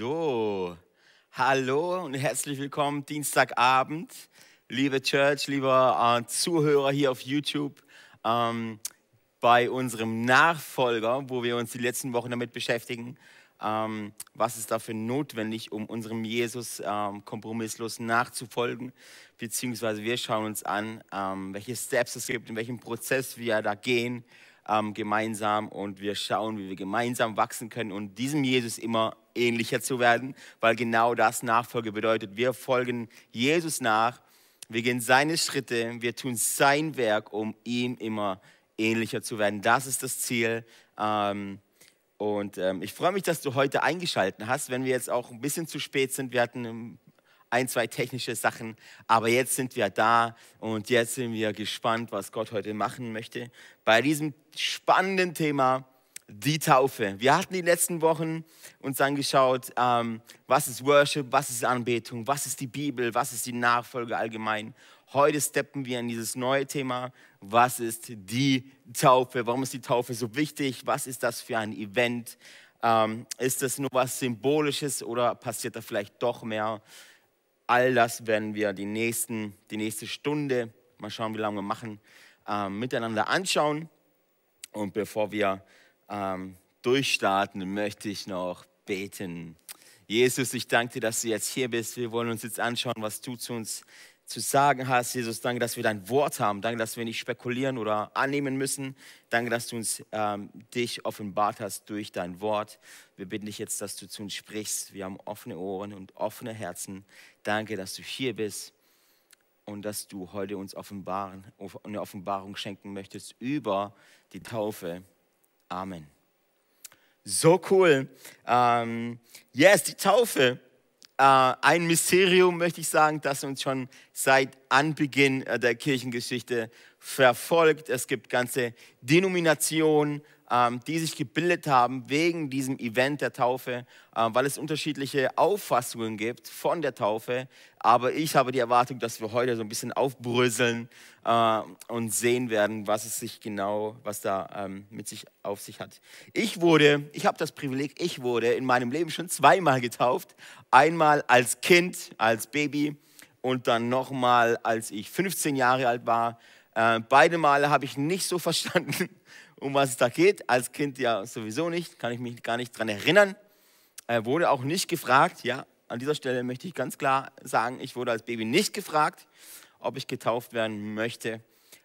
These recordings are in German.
So, hallo und herzlich willkommen Dienstagabend, liebe Church, lieber äh, Zuhörer hier auf YouTube, ähm, bei unserem Nachfolger, wo wir uns die letzten Wochen damit beschäftigen, ähm, was ist dafür notwendig, um unserem Jesus ähm, kompromisslos nachzufolgen, beziehungsweise wir schauen uns an, ähm, welche Steps es gibt, in welchem Prozess wir da gehen ähm, gemeinsam und wir schauen, wie wir gemeinsam wachsen können und diesem Jesus immer ähnlicher zu werden, weil genau das Nachfolge bedeutet. Wir folgen Jesus nach, wir gehen seine Schritte, wir tun sein Werk, um ihm immer ähnlicher zu werden. Das ist das Ziel. Ähm, und ähm, ich freue mich, dass du heute eingeschaltet hast, wenn wir jetzt auch ein bisschen zu spät sind. Wir hatten ein, zwei technische Sachen. Aber jetzt sind wir da und jetzt sind wir gespannt, was Gott heute machen möchte. Bei diesem spannenden Thema, die Taufe. Wir hatten die letzten Wochen uns angeschaut, ähm, was ist Worship, was ist Anbetung, was ist die Bibel, was ist die Nachfolge allgemein. Heute steppen wir in dieses neue Thema. Was ist die Taufe? Warum ist die Taufe so wichtig? Was ist das für ein Event? Ähm, ist das nur was Symbolisches oder passiert da vielleicht doch mehr? All das werden wir die, nächsten, die nächste Stunde, mal schauen, wie lange wir machen, ähm, miteinander anschauen. Und bevor wir ähm, durchstarten, möchte ich noch beten. Jesus, ich danke dir, dass du jetzt hier bist. Wir wollen uns jetzt anschauen, was du zu uns zu sagen hast. Jesus, danke, dass wir dein Wort haben. Danke, dass wir nicht spekulieren oder annehmen müssen. Danke, dass du uns ähm, dich offenbart hast durch dein Wort. Wir bitten dich jetzt, dass du zu uns sprichst. Wir haben offene Ohren und offene Herzen. Danke, dass du hier bist und dass du heute uns offenbaren, eine Offenbarung schenken möchtest über die Taufe. Amen. So cool. Ähm, yes, die Taufe ein Mysterium, möchte ich sagen, das uns schon seit Anbeginn äh, der Kirchengeschichte verfolgt. Es gibt ganze Denominationen, die sich gebildet haben wegen diesem Event der Taufe, äh, weil es unterschiedliche Auffassungen gibt von der Taufe. Aber ich habe die Erwartung, dass wir heute so ein bisschen aufbröseln äh, und sehen werden, was es sich genau, was da ähm, mit sich auf sich hat. Ich wurde, ich habe das Privileg, ich wurde in meinem Leben schon zweimal getauft. Einmal als Kind, als Baby und dann nochmal, als ich 15 Jahre alt war. Äh, beide Male habe ich nicht so verstanden, um was es da geht. Als Kind ja sowieso nicht, kann ich mich gar nicht daran erinnern. Er wurde auch nicht gefragt, ja, an dieser Stelle möchte ich ganz klar sagen, ich wurde als Baby nicht gefragt, ob ich getauft werden möchte.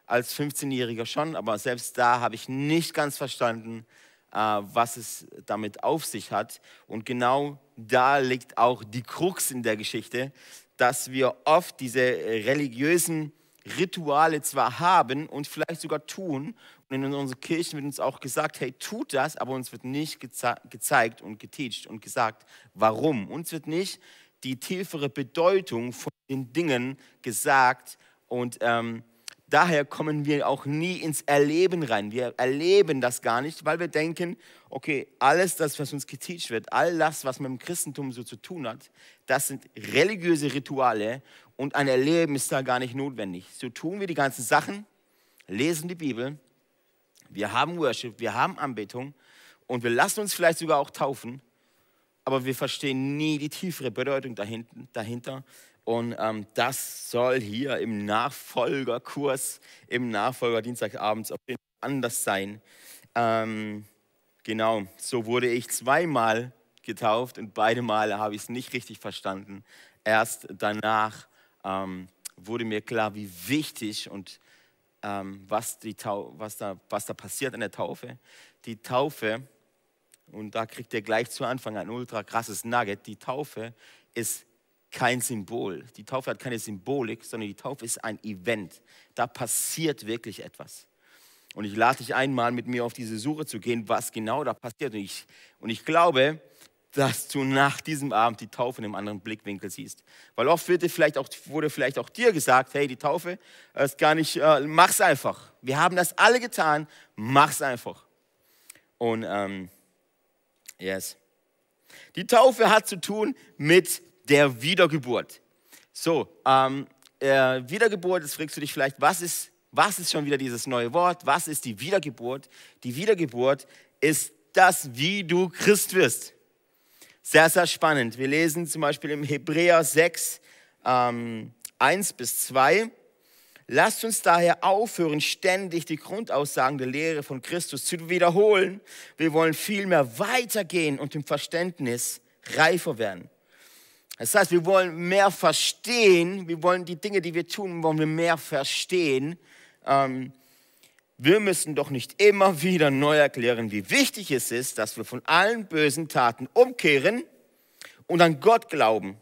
Als 15-Jähriger schon, aber selbst da habe ich nicht ganz verstanden, äh, was es damit auf sich hat. Und genau da liegt auch die Krux in der Geschichte, dass wir oft diese religiösen Rituale zwar haben und vielleicht sogar tun und in unseren Kirchen wird uns auch gesagt, hey, tut das, aber uns wird nicht geze gezeigt und geteacht und gesagt, warum. Uns wird nicht die tiefere Bedeutung von den Dingen gesagt und ähm, daher kommen wir auch nie ins Erleben rein. Wir erleben das gar nicht, weil wir denken, okay, alles das, was uns geteacht wird, all das, was mit dem Christentum so zu tun hat, das sind religiöse Rituale und ein Erleben ist da gar nicht notwendig. So tun wir die ganzen Sachen, lesen die Bibel, wir haben Worship, wir haben Anbetung und wir lassen uns vielleicht sogar auch taufen, aber wir verstehen nie die tiefere Bedeutung dahinter. Und ähm, das soll hier im Nachfolgerkurs, im Nachfolgerdienstagabends auf jeden anders sein. Ähm, genau, so wurde ich zweimal getauft und beide Male habe ich es nicht richtig verstanden. Erst danach ähm, wurde mir klar, wie wichtig und ähm, was, die was, da, was da passiert an der Taufe. Die Taufe, und da kriegt ihr gleich zu Anfang ein ultra krasses Nugget, die Taufe ist kein Symbol. Die Taufe hat keine Symbolik, sondern die Taufe ist ein Event. Da passiert wirklich etwas. Und ich lade dich einmal mit mir auf diese Suche zu gehen, was genau da passiert. Und ich, und ich glaube, dass du nach diesem Abend die Taufe in einem anderen Blickwinkel siehst. Weil oft wird vielleicht auch, wurde vielleicht auch dir gesagt, hey, die Taufe ist gar nicht, äh, mach's einfach. Wir haben das alle getan, mach's einfach. Und ähm, yes. Die Taufe hat zu tun mit der Wiedergeburt. So, ähm, äh, Wiedergeburt, jetzt fragst du dich vielleicht, was ist, was ist schon wieder dieses neue Wort? Was ist die Wiedergeburt? Die Wiedergeburt ist das, wie du Christ wirst. Sehr, sehr spannend. Wir lesen zum Beispiel im Hebräer 6, ähm, 1 bis 2. Lasst uns daher aufhören, ständig die Grundaussagen der Lehre von Christus zu wiederholen. Wir wollen vielmehr weitergehen und im Verständnis reifer werden. Das heißt, wir wollen mehr verstehen, wir wollen die Dinge, die wir tun, wollen wir mehr verstehen. Ähm, wir müssen doch nicht immer wieder neu erklären, wie wichtig es ist, dass wir von allen bösen Taten umkehren und an Gott glauben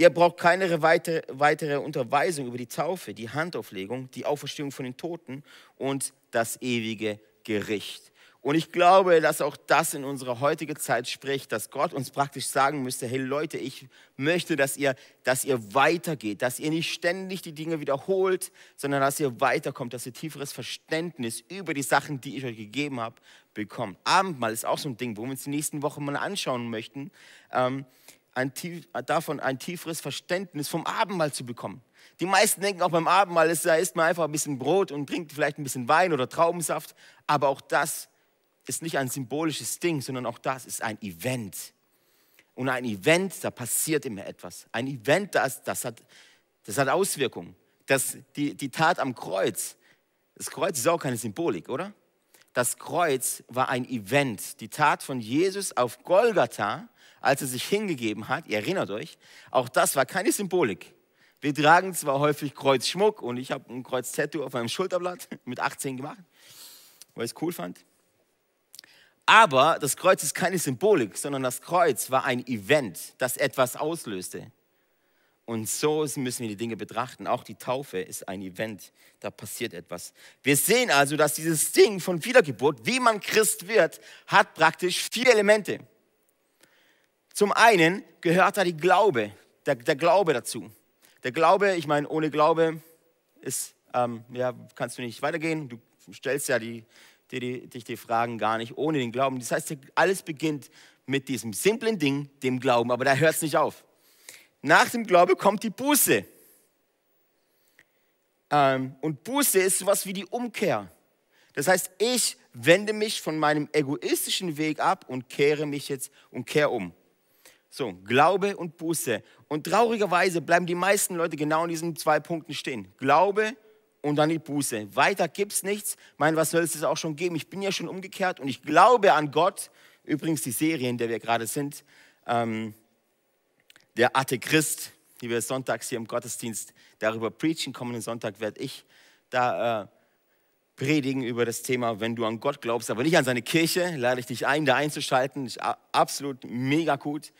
Ihr braucht keine weitere, weitere Unterweisung über die Taufe, die Handauflegung, die Auferstehung von den Toten und das ewige Gericht. Und ich glaube, dass auch das in unserer heutigen Zeit spricht, dass Gott uns praktisch sagen müsste, hey Leute, ich möchte, dass ihr, dass ihr weitergeht, dass ihr nicht ständig die Dinge wiederholt, sondern dass ihr weiterkommt, dass ihr tieferes Verständnis über die Sachen, die ich euch gegeben habe, bekommt. Abendmahl ist auch so ein Ding, wo wir uns die nächsten Wochen mal anschauen möchten. Ähm, ein tief, davon ein tieferes Verständnis vom Abendmahl zu bekommen. Die meisten denken auch beim Abendmahl, da isst man einfach ein bisschen Brot und trinkt vielleicht ein bisschen Wein oder Traubensaft. Aber auch das ist nicht ein symbolisches Ding, sondern auch das ist ein Event. Und ein Event, da passiert immer etwas. Ein Event, das, das, hat, das hat Auswirkungen. Das, die, die Tat am Kreuz, das Kreuz ist auch keine Symbolik, oder? Das Kreuz war ein Event. Die Tat von Jesus auf Golgatha als er sich hingegeben hat, ihr erinnert euch, auch das war keine Symbolik. Wir tragen zwar häufig Kreuzschmuck und ich habe ein Kreuz-Tattoo auf meinem Schulterblatt mit 18 gemacht, weil ich es cool fand. Aber das Kreuz ist keine Symbolik, sondern das Kreuz war ein Event, das etwas auslöste. Und so müssen wir die Dinge betrachten. Auch die Taufe ist ein Event, da passiert etwas. Wir sehen also, dass dieses Ding von Wiedergeburt, wie man Christ wird, hat praktisch vier Elemente. Zum einen gehört da die Glaube, der, der Glaube dazu. Der Glaube, ich meine, ohne Glaube ist, ähm, ja, kannst du nicht weitergehen. Du stellst ja die, die, dich die Fragen gar nicht ohne den Glauben. Das heißt, alles beginnt mit diesem simplen Ding, dem Glauben, aber da hört es nicht auf. Nach dem Glaube kommt die Buße. Ähm, und Buße ist sowas wie die Umkehr. Das heißt, ich wende mich von meinem egoistischen Weg ab und kehre mich jetzt und kehre um. So, Glaube und Buße. Und traurigerweise bleiben die meisten Leute genau in diesen zwei Punkten stehen. Glaube und dann die Buße. Weiter gibt es nichts. Mein, was soll es auch schon geben? Ich bin ja schon umgekehrt und ich glaube an Gott. Übrigens die Serie, in der wir gerade sind, ähm, der Atte Christ, die wir sonntags hier im Gottesdienst darüber preachen. Kommenden Sonntag werde ich da äh, predigen über das Thema, wenn du an Gott glaubst, aber nicht an seine Kirche. Lade ich dich ein, da einzuschalten. Ist absolut mega gut.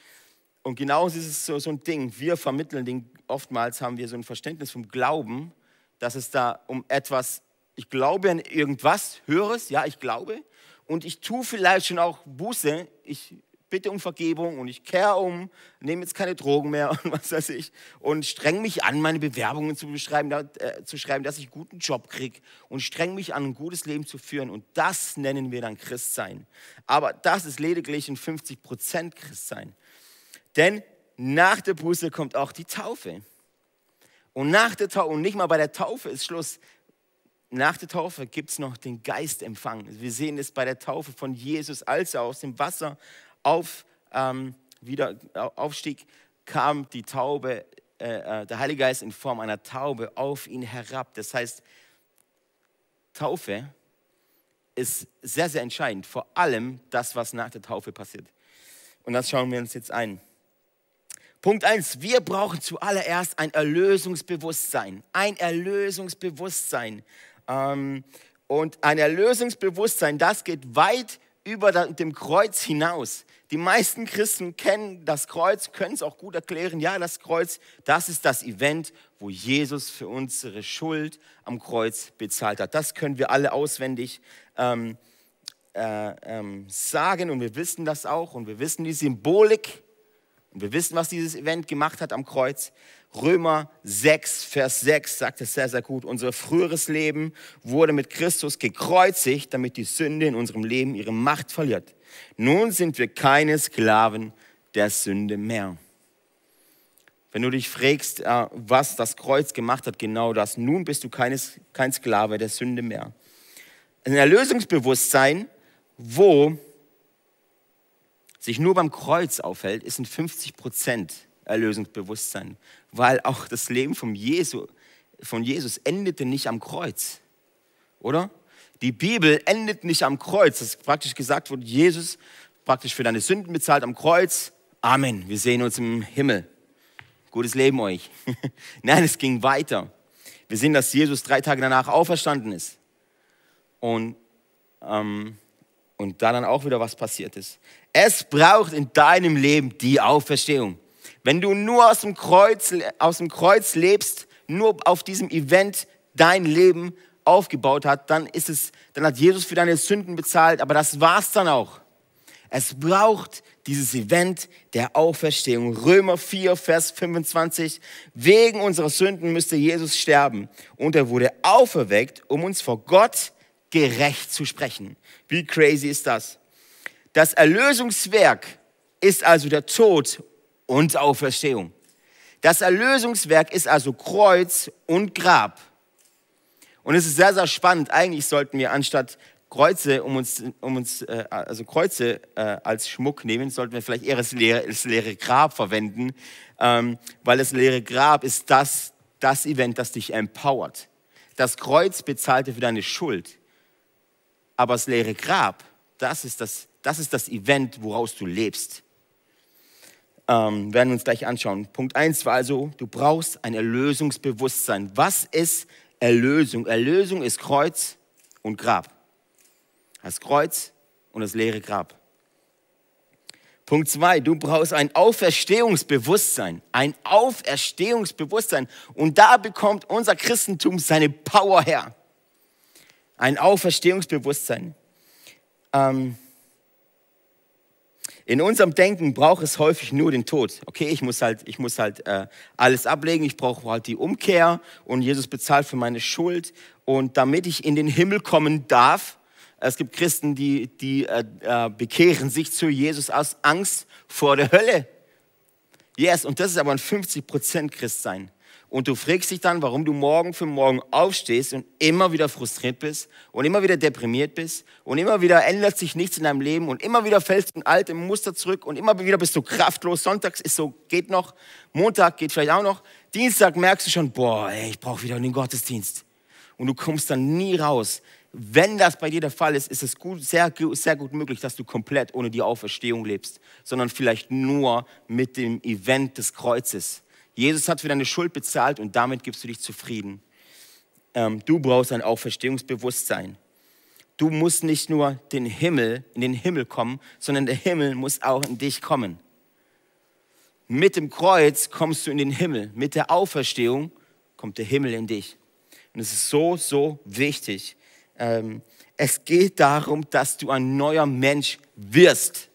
Und genauso ist es so, so ein Ding. Wir vermitteln den, oftmals haben wir so ein Verständnis vom Glauben, dass es da um etwas, ich glaube an irgendwas Höheres, ja, ich glaube. Und ich tue vielleicht schon auch Buße. Ich bitte um Vergebung und ich kehre um, nehme jetzt keine Drogen mehr und was weiß ich und streng mich an, meine Bewerbungen zu, beschreiben, äh, zu schreiben, dass ich einen guten Job kriege und streng mich an, ein gutes Leben zu führen. Und das nennen wir dann Christsein. Aber das ist lediglich ein 50 Prozent Christsein. Denn nach der Buße kommt auch die Taufe. Und nach der Taufe, und nicht mal bei der Taufe ist Schluss, nach der Taufe gibt es noch den Geistempfang. Wir sehen es bei der Taufe von Jesus, als er aus dem Wasser auf, ähm, wieder aufstieg, kam die Taube, äh, äh, der Heilige Geist in Form einer Taube auf ihn herab. Das heißt, Taufe ist sehr, sehr entscheidend, vor allem das, was nach der Taufe passiert. Und das schauen wir uns jetzt ein. Punkt 1, wir brauchen zuallererst ein Erlösungsbewusstsein. Ein Erlösungsbewusstsein. Ähm, und ein Erlösungsbewusstsein, das geht weit über dem Kreuz hinaus. Die meisten Christen kennen das Kreuz, können es auch gut erklären. Ja, das Kreuz, das ist das Event, wo Jesus für unsere Schuld am Kreuz bezahlt hat. Das können wir alle auswendig ähm, äh, ähm, sagen und wir wissen das auch und wir wissen die Symbolik und wir wissen, was dieses Event gemacht hat am Kreuz. Römer 6, Vers 6 sagt es sehr, sehr gut. Unser früheres Leben wurde mit Christus gekreuzigt, damit die Sünde in unserem Leben ihre Macht verliert. Nun sind wir keine Sklaven der Sünde mehr. Wenn du dich fragst, äh, was das Kreuz gemacht hat, genau das. Nun bist du kein Sklave der Sünde mehr. Ein Erlösungsbewusstsein, wo sich nur beim Kreuz aufhält, ist ein 50 Prozent Erlösungsbewusstsein, weil auch das Leben von, Jesu, von Jesus endete nicht am Kreuz, oder? Die Bibel endet nicht am Kreuz, das praktisch gesagt wurde, Jesus praktisch für deine Sünden bezahlt am Kreuz. Amen, wir sehen uns im Himmel. Gutes Leben euch. Nein, es ging weiter. Wir sehen, dass Jesus drei Tage danach auferstanden ist. Und, ähm, und da dann auch wieder was passiert ist. Es braucht in deinem Leben die Auferstehung. Wenn du nur aus dem Kreuz, aus dem Kreuz lebst, nur auf diesem Event dein Leben aufgebaut hat, dann ist es, dann hat Jesus für deine Sünden bezahlt, aber das war's dann auch. Es braucht dieses Event der Auferstehung. Römer 4, Vers 25. Wegen unserer Sünden müsste Jesus sterben und er wurde auferweckt, um uns vor Gott gerecht zu sprechen. Wie crazy ist das? Das Erlösungswerk ist also der Tod und Auferstehung. Das Erlösungswerk ist also Kreuz und Grab. Und es ist sehr, sehr spannend. Eigentlich sollten wir anstatt Kreuze, um uns, um uns äh, also Kreuze äh, als Schmuck nehmen, sollten wir vielleicht eher das leere, das leere Grab verwenden, ähm, weil das leere Grab ist das, das Event, das dich empowert. Das Kreuz bezahlte für deine Schuld, aber das leere Grab, das ist das, das, ist das Event, woraus du lebst. Ähm, werden wir uns gleich anschauen. Punkt 1 war also, du brauchst ein Erlösungsbewusstsein. Was ist Erlösung? Erlösung ist Kreuz und Grab. Das Kreuz und das leere Grab. Punkt 2, du brauchst ein Auferstehungsbewusstsein. Ein Auferstehungsbewusstsein. Und da bekommt unser Christentum seine Power her. Ein Auferstehungsbewusstsein. Ähm, in unserem Denken braucht es häufig nur den Tod. Okay, ich muss halt, ich muss halt äh, alles ablegen, ich brauche halt die Umkehr und Jesus bezahlt für meine Schuld. Und damit ich in den Himmel kommen darf, es gibt Christen, die, die äh, äh, bekehren sich zu Jesus aus Angst vor der Hölle. Yes, und das ist aber ein 50% Christsein. Und du fragst dich dann, warum du morgen für morgen aufstehst und immer wieder frustriert bist und immer wieder deprimiert bist und immer wieder ändert sich nichts in deinem Leben und immer wieder fällst du in alte Muster zurück und immer wieder bist du kraftlos. Sonntags ist so, geht noch. Montag geht vielleicht auch noch. Dienstag merkst du schon, boah, ey, ich brauche wieder den Gottesdienst. Und du kommst dann nie raus. Wenn das bei dir der Fall ist, ist es gut, sehr, sehr gut möglich, dass du komplett ohne die Auferstehung lebst, sondern vielleicht nur mit dem Event des Kreuzes. Jesus hat für deine Schuld bezahlt und damit gibst du dich zufrieden. Ähm, du brauchst ein Auferstehungsbewusstsein. Du musst nicht nur den Himmel, in den Himmel kommen, sondern der Himmel muss auch in dich kommen. Mit dem Kreuz kommst du in den Himmel. Mit der Auferstehung kommt der Himmel in dich. Und es ist so, so wichtig. Ähm, es geht darum, dass du ein neuer Mensch wirst.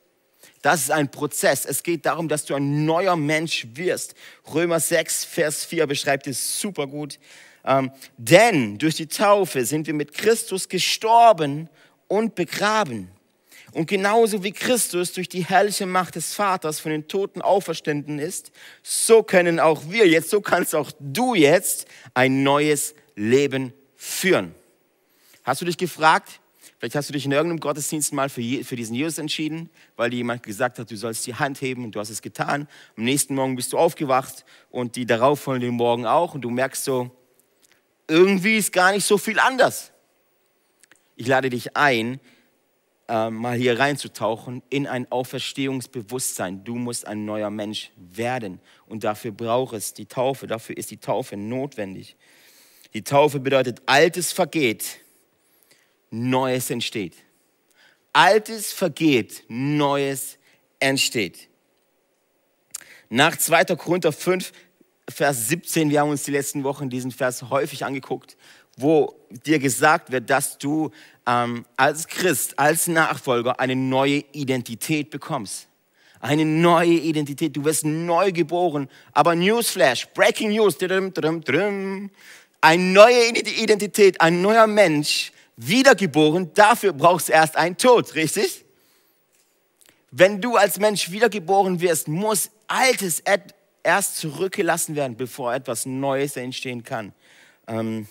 Das ist ein Prozess. Es geht darum, dass du ein neuer Mensch wirst. Römer 6, Vers 4 beschreibt es super gut. Ähm, denn durch die Taufe sind wir mit Christus gestorben und begraben. Und genauso wie Christus durch die herrliche Macht des Vaters von den Toten auferstanden ist, so können auch wir jetzt, so kannst auch du jetzt ein neues Leben führen. Hast du dich gefragt, vielleicht hast du dich in irgendeinem Gottesdienst mal für, für diesen Jesus entschieden, weil dir jemand gesagt hat, du sollst die Hand heben und du hast es getan. Am nächsten Morgen bist du aufgewacht und die darauffolgenden Morgen auch und du merkst so, irgendwie ist gar nicht so viel anders. Ich lade dich ein, äh, mal hier reinzutauchen in ein Auferstehungsbewusstsein. Du musst ein neuer Mensch werden und dafür braucht es die Taufe, dafür ist die Taufe notwendig. Die Taufe bedeutet, Altes vergeht Neues entsteht. Altes vergeht, Neues entsteht. Nach 2. Korinther 5, Vers 17, wir haben uns die letzten Wochen diesen Vers häufig angeguckt, wo dir gesagt wird, dass du ähm, als Christ, als Nachfolger eine neue Identität bekommst. Eine neue Identität. Du wirst neu geboren. Aber Newsflash, Breaking News, eine neue Identität, ein neuer Mensch wiedergeboren, dafür brauchst du erst einen Tod, richtig? Wenn du als Mensch wiedergeboren wirst, muss Altes erst zurückgelassen werden, bevor etwas Neues entstehen kann. Ähm,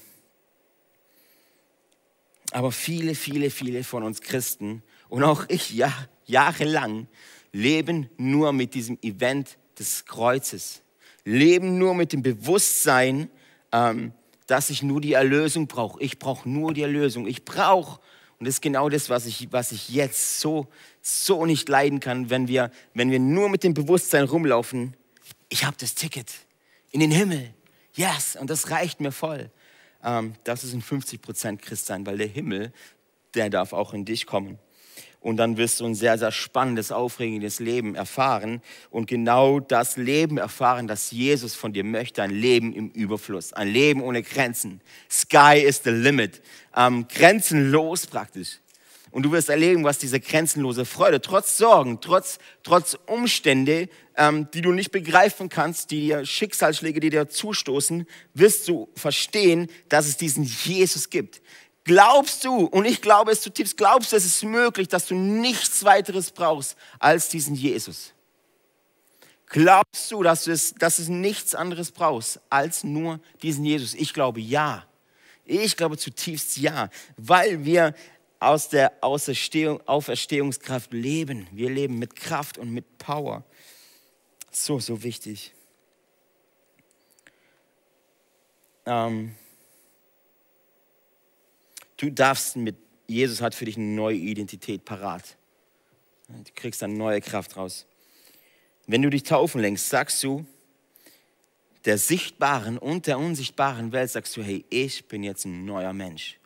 aber viele, viele, viele von uns Christen und auch ich ja, jahrelang, leben nur mit diesem Event des Kreuzes, leben nur mit dem Bewusstsein, ähm, dass ich nur die Erlösung brauche. Ich brauche nur die Erlösung. Ich brauche, und das ist genau das, was ich, was ich jetzt so, so nicht leiden kann, wenn wir, wenn wir nur mit dem Bewusstsein rumlaufen, ich habe das Ticket in den Himmel. Yes, und das reicht mir voll. Ähm, das ist ein 50% Christsein, weil der Himmel, der darf auch in dich kommen. Und dann wirst du ein sehr, sehr spannendes, aufregendes Leben erfahren und genau das Leben erfahren, das Jesus von dir möchte. Ein Leben im Überfluss, ein Leben ohne Grenzen. Sky is the limit. Ähm, grenzenlos praktisch. Und du wirst erleben, was diese grenzenlose Freude, trotz Sorgen, trotz, trotz Umstände, ähm, die du nicht begreifen kannst, die dir Schicksalsschläge, die dir zustoßen, wirst du verstehen, dass es diesen Jesus gibt. Glaubst du, und ich glaube es zutiefst, glaubst du, es ist möglich, dass du nichts weiteres brauchst als diesen Jesus? Glaubst du, dass du es, dass es nichts anderes brauchst als nur diesen Jesus? Ich glaube ja. Ich glaube zutiefst ja, weil wir aus der Auferstehungskraft leben. Wir leben mit Kraft und mit Power. So, so wichtig. Ähm, Du darfst mit, Jesus hat für dich eine neue Identität parat. Du kriegst eine neue Kraft raus. Wenn du dich taufen längst, sagst du der sichtbaren und der unsichtbaren Welt, sagst du, hey, ich bin jetzt ein neuer Mensch.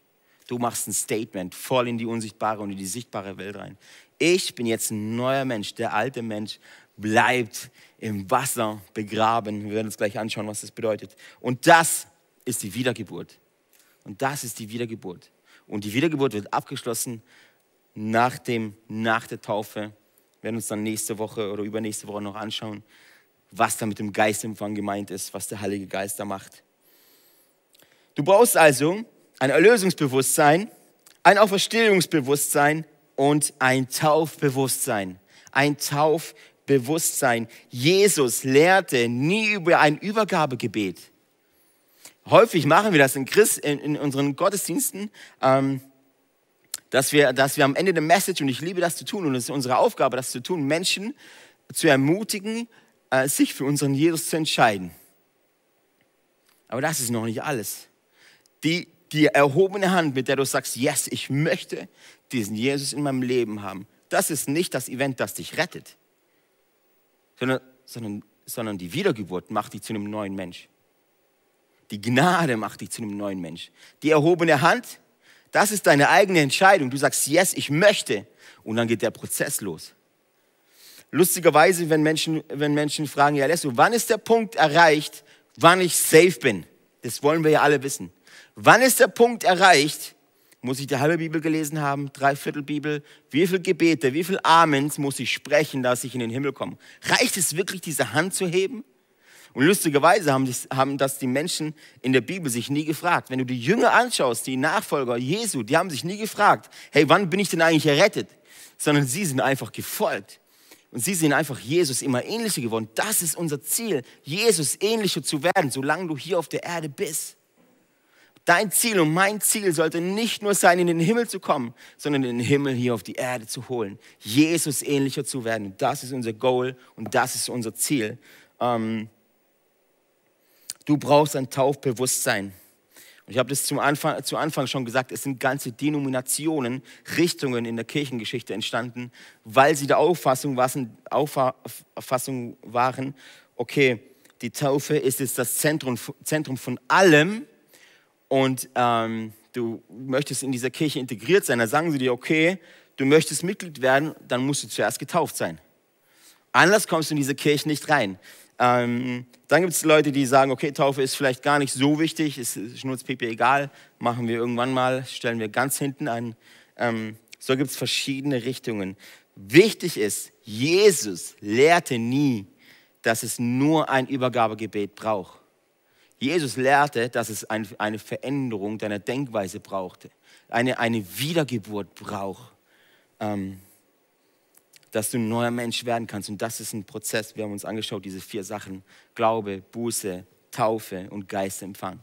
Du machst ein Statement voll in die unsichtbare und in die sichtbare Welt rein. Ich bin jetzt ein neuer Mensch. Der alte Mensch bleibt im Wasser begraben. Wir werden uns gleich anschauen, was das bedeutet. Und das ist die Wiedergeburt. Und das ist die Wiedergeburt. Und die Wiedergeburt wird abgeschlossen nach, dem, nach der Taufe. Wir werden uns dann nächste Woche oder übernächste Woche noch anschauen, was da mit dem Geistempfang gemeint ist, was der Heilige Geist da macht. Du brauchst also ein Erlösungsbewusstsein, ein Auferstehungsbewusstsein und ein Taufbewusstsein. Ein Taufbewusstsein. Jesus lehrte nie über ein Übergabegebet häufig machen wir das in, Christ, in, in unseren Gottesdiensten, ähm, dass, wir, dass wir am Ende der Message, und ich liebe das zu tun, und es ist unsere Aufgabe, das zu tun, Menschen zu ermutigen, äh, sich für unseren Jesus zu entscheiden. Aber das ist noch nicht alles. Die, die erhobene Hand, mit der du sagst, yes, ich möchte diesen Jesus in meinem Leben haben, das ist nicht das Event, das dich rettet, sondern, sondern, sondern die Wiedergeburt macht dich zu einem neuen Mensch. Die Gnade macht dich zu einem neuen Mensch. Die erhobene Hand, das ist deine eigene Entscheidung. Du sagst, yes, ich möchte. Und dann geht der Prozess los. Lustigerweise, wenn Menschen, wenn Menschen fragen, ja, Lesso, wann ist der Punkt erreicht, wann ich safe bin? Das wollen wir ja alle wissen. Wann ist der Punkt erreicht? Muss ich die halbe Bibel gelesen haben, dreiviertel Bibel? Wie viele Gebete, wie viele Amens muss ich sprechen, dass ich in den Himmel komme? Reicht es wirklich, diese Hand zu heben? Und lustigerweise haben, haben das die Menschen in der Bibel sich nie gefragt. Wenn du die Jünger anschaust, die Nachfolger Jesu, die haben sich nie gefragt, hey, wann bin ich denn eigentlich errettet? Sondern sie sind einfach gefolgt. Und sie sind einfach Jesus immer ähnlicher geworden. Das ist unser Ziel, Jesus ähnlicher zu werden, solange du hier auf der Erde bist. Dein Ziel und mein Ziel sollte nicht nur sein, in den Himmel zu kommen, sondern den Himmel hier auf die Erde zu holen. Jesus ähnlicher zu werden. Das ist unser Goal und das ist unser Ziel. Ähm, Du brauchst ein Taufbewusstsein. Und ich habe das zum Anfang, zu Anfang schon gesagt, es sind ganze Denominationen, Richtungen in der Kirchengeschichte entstanden, weil sie der Auffassung waren, Auffassung waren okay, die Taufe ist jetzt das Zentrum, Zentrum von allem und ähm, du möchtest in dieser Kirche integriert sein. Da sagen sie dir, okay, du möchtest Mitglied werden, dann musst du zuerst getauft sein. Anders kommst du in diese Kirche nicht rein. Ähm, dann gibt es Leute, die sagen, okay, Taufe ist vielleicht gar nicht so wichtig, ist Schnurzpipi egal, machen wir irgendwann mal, stellen wir ganz hinten an. Ähm, so gibt es verschiedene Richtungen. Wichtig ist, Jesus lehrte nie, dass es nur ein Übergabegebet braucht. Jesus lehrte, dass es ein, eine Veränderung deiner Denkweise brauchte, eine, eine Wiedergeburt braucht. Ähm, dass du ein neuer Mensch werden kannst. Und das ist ein Prozess. Wir haben uns angeschaut, diese vier Sachen. Glaube, Buße, Taufe und Geistempfang.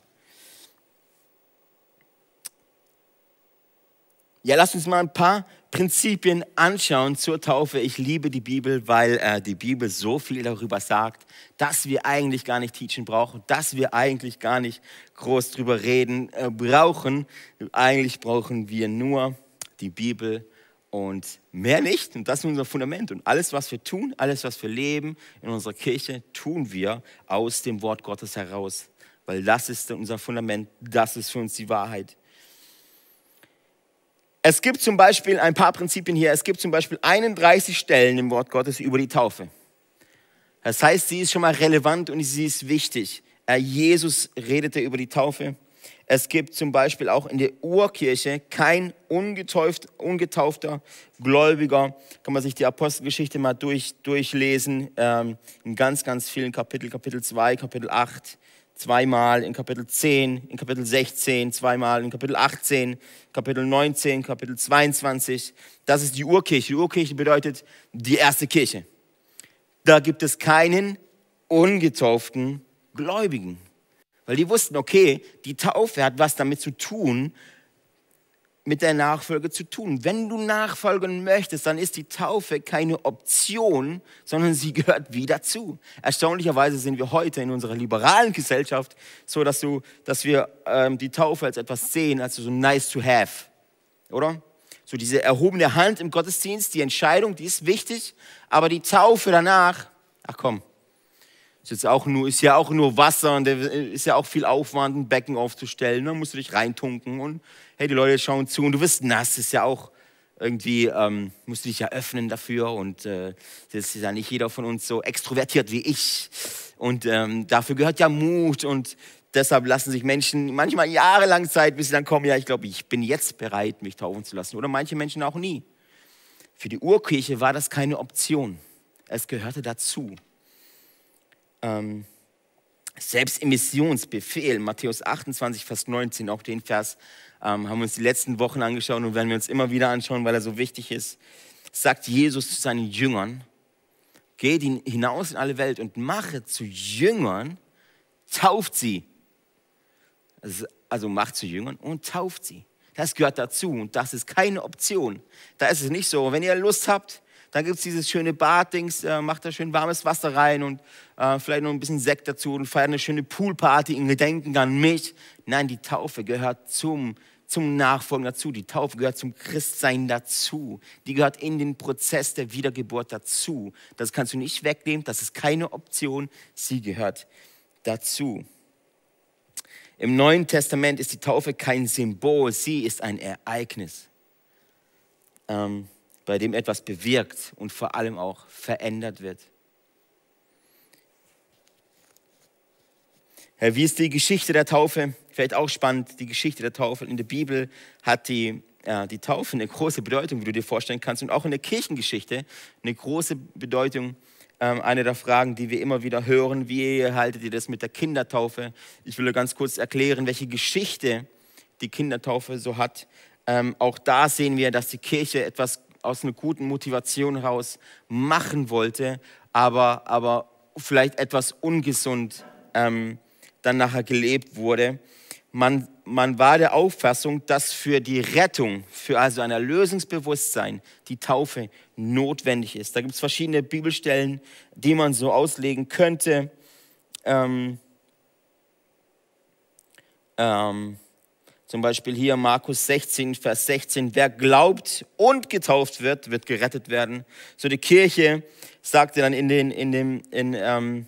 Ja, lass uns mal ein paar Prinzipien anschauen zur Taufe. Ich liebe die Bibel, weil äh, die Bibel so viel darüber sagt, dass wir eigentlich gar nicht teachen brauchen, dass wir eigentlich gar nicht groß drüber reden äh, brauchen. Eigentlich brauchen wir nur die Bibel und mehr nicht. Und das ist unser Fundament. Und alles, was wir tun, alles, was wir leben in unserer Kirche, tun wir aus dem Wort Gottes heraus. Weil das ist unser Fundament, das ist für uns die Wahrheit. Es gibt zum Beispiel ein paar Prinzipien hier. Es gibt zum Beispiel 31 Stellen im Wort Gottes über die Taufe. Das heißt, sie ist schon mal relevant und sie ist wichtig. Jesus redete über die Taufe. Es gibt zum Beispiel auch in der Urkirche kein ungetauft, ungetaufter Gläubiger. Kann man sich die Apostelgeschichte mal durch, durchlesen. Ähm, in ganz, ganz vielen Kapiteln. Kapitel 2, Kapitel 8, zweimal in Kapitel 10, in Kapitel 16, zweimal in Kapitel 18, Kapitel 19, Kapitel 22. Das ist die Urkirche. Die Urkirche bedeutet die erste Kirche. Da gibt es keinen ungetauften Gläubigen. Weil die wussten, okay, die Taufe hat was damit zu tun, mit der Nachfolge zu tun. Wenn du nachfolgen möchtest, dann ist die Taufe keine Option, sondern sie gehört wie dazu. Erstaunlicherweise sind wir heute in unserer liberalen Gesellschaft so, dass, du, dass wir ähm, die Taufe als etwas sehen, als so nice to have, oder? So diese erhobene Hand im Gottesdienst, die Entscheidung, die ist wichtig, aber die Taufe danach, ach komm, ist jetzt auch nur, ist ja auch nur Wasser und ist ja auch viel Aufwand, ein Becken aufzustellen. Da musst du dich reintunken und hey, die Leute schauen zu und du wirst nass, ist ja auch irgendwie, ähm, musst du dich ja öffnen dafür und äh, das ist ja nicht jeder von uns so extrovertiert wie ich und ähm, dafür gehört ja Mut und deshalb lassen sich Menschen manchmal jahrelang Zeit, bis sie dann kommen, ja, ich glaube, ich bin jetzt bereit, mich taufen zu lassen oder manche Menschen auch nie. Für die Urkirche war das keine Option, es gehörte dazu. Ähm, selbst im Missionsbefehl, Matthäus 28, Vers 19, auch den Vers ähm, haben wir uns die letzten Wochen angeschaut und werden wir uns immer wieder anschauen, weil er so wichtig ist, sagt Jesus zu seinen Jüngern, geht hinaus in alle Welt und mache zu Jüngern, tauft sie. Also, also macht zu Jüngern und tauft sie. Das gehört dazu und das ist keine Option. Da ist es nicht so, wenn ihr Lust habt, dann gibt es dieses schöne Baddings, äh, macht da schön warmes Wasser rein und äh, vielleicht noch ein bisschen Sekt dazu und feiert eine schöne Poolparty in Gedenken an mich. Nein, die Taufe gehört zum zum Nachfolgen dazu. Die Taufe gehört zum Christsein dazu. Die gehört in den Prozess der Wiedergeburt dazu. Das kannst du nicht wegnehmen. Das ist keine Option. Sie gehört dazu. Im Neuen Testament ist die Taufe kein Symbol. Sie ist ein Ereignis, ähm, bei dem etwas bewirkt und vor allem auch verändert wird. Wie ist die Geschichte der Taufe? Vielleicht auch spannend, die Geschichte der Taufe. In der Bibel hat die, ja, die Taufe eine große Bedeutung, wie du dir vorstellen kannst. Und auch in der Kirchengeschichte eine große Bedeutung. Ähm, eine der Fragen, die wir immer wieder hören, wie haltet ihr das mit der Kindertaufe? Ich will ganz kurz erklären, welche Geschichte die Kindertaufe so hat. Ähm, auch da sehen wir, dass die Kirche etwas aus einer guten Motivation heraus machen wollte, aber, aber vielleicht etwas ungesund ähm, dann nachher gelebt wurde. Man, man war der Auffassung, dass für die Rettung, für also ein Erlösungsbewusstsein, die Taufe notwendig ist. Da gibt es verschiedene Bibelstellen, die man so auslegen könnte. Ähm, ähm, zum Beispiel hier Markus 16, Vers 16. Wer glaubt und getauft wird, wird gerettet werden. So die Kirche sagte dann in den, in dem, in, ähm,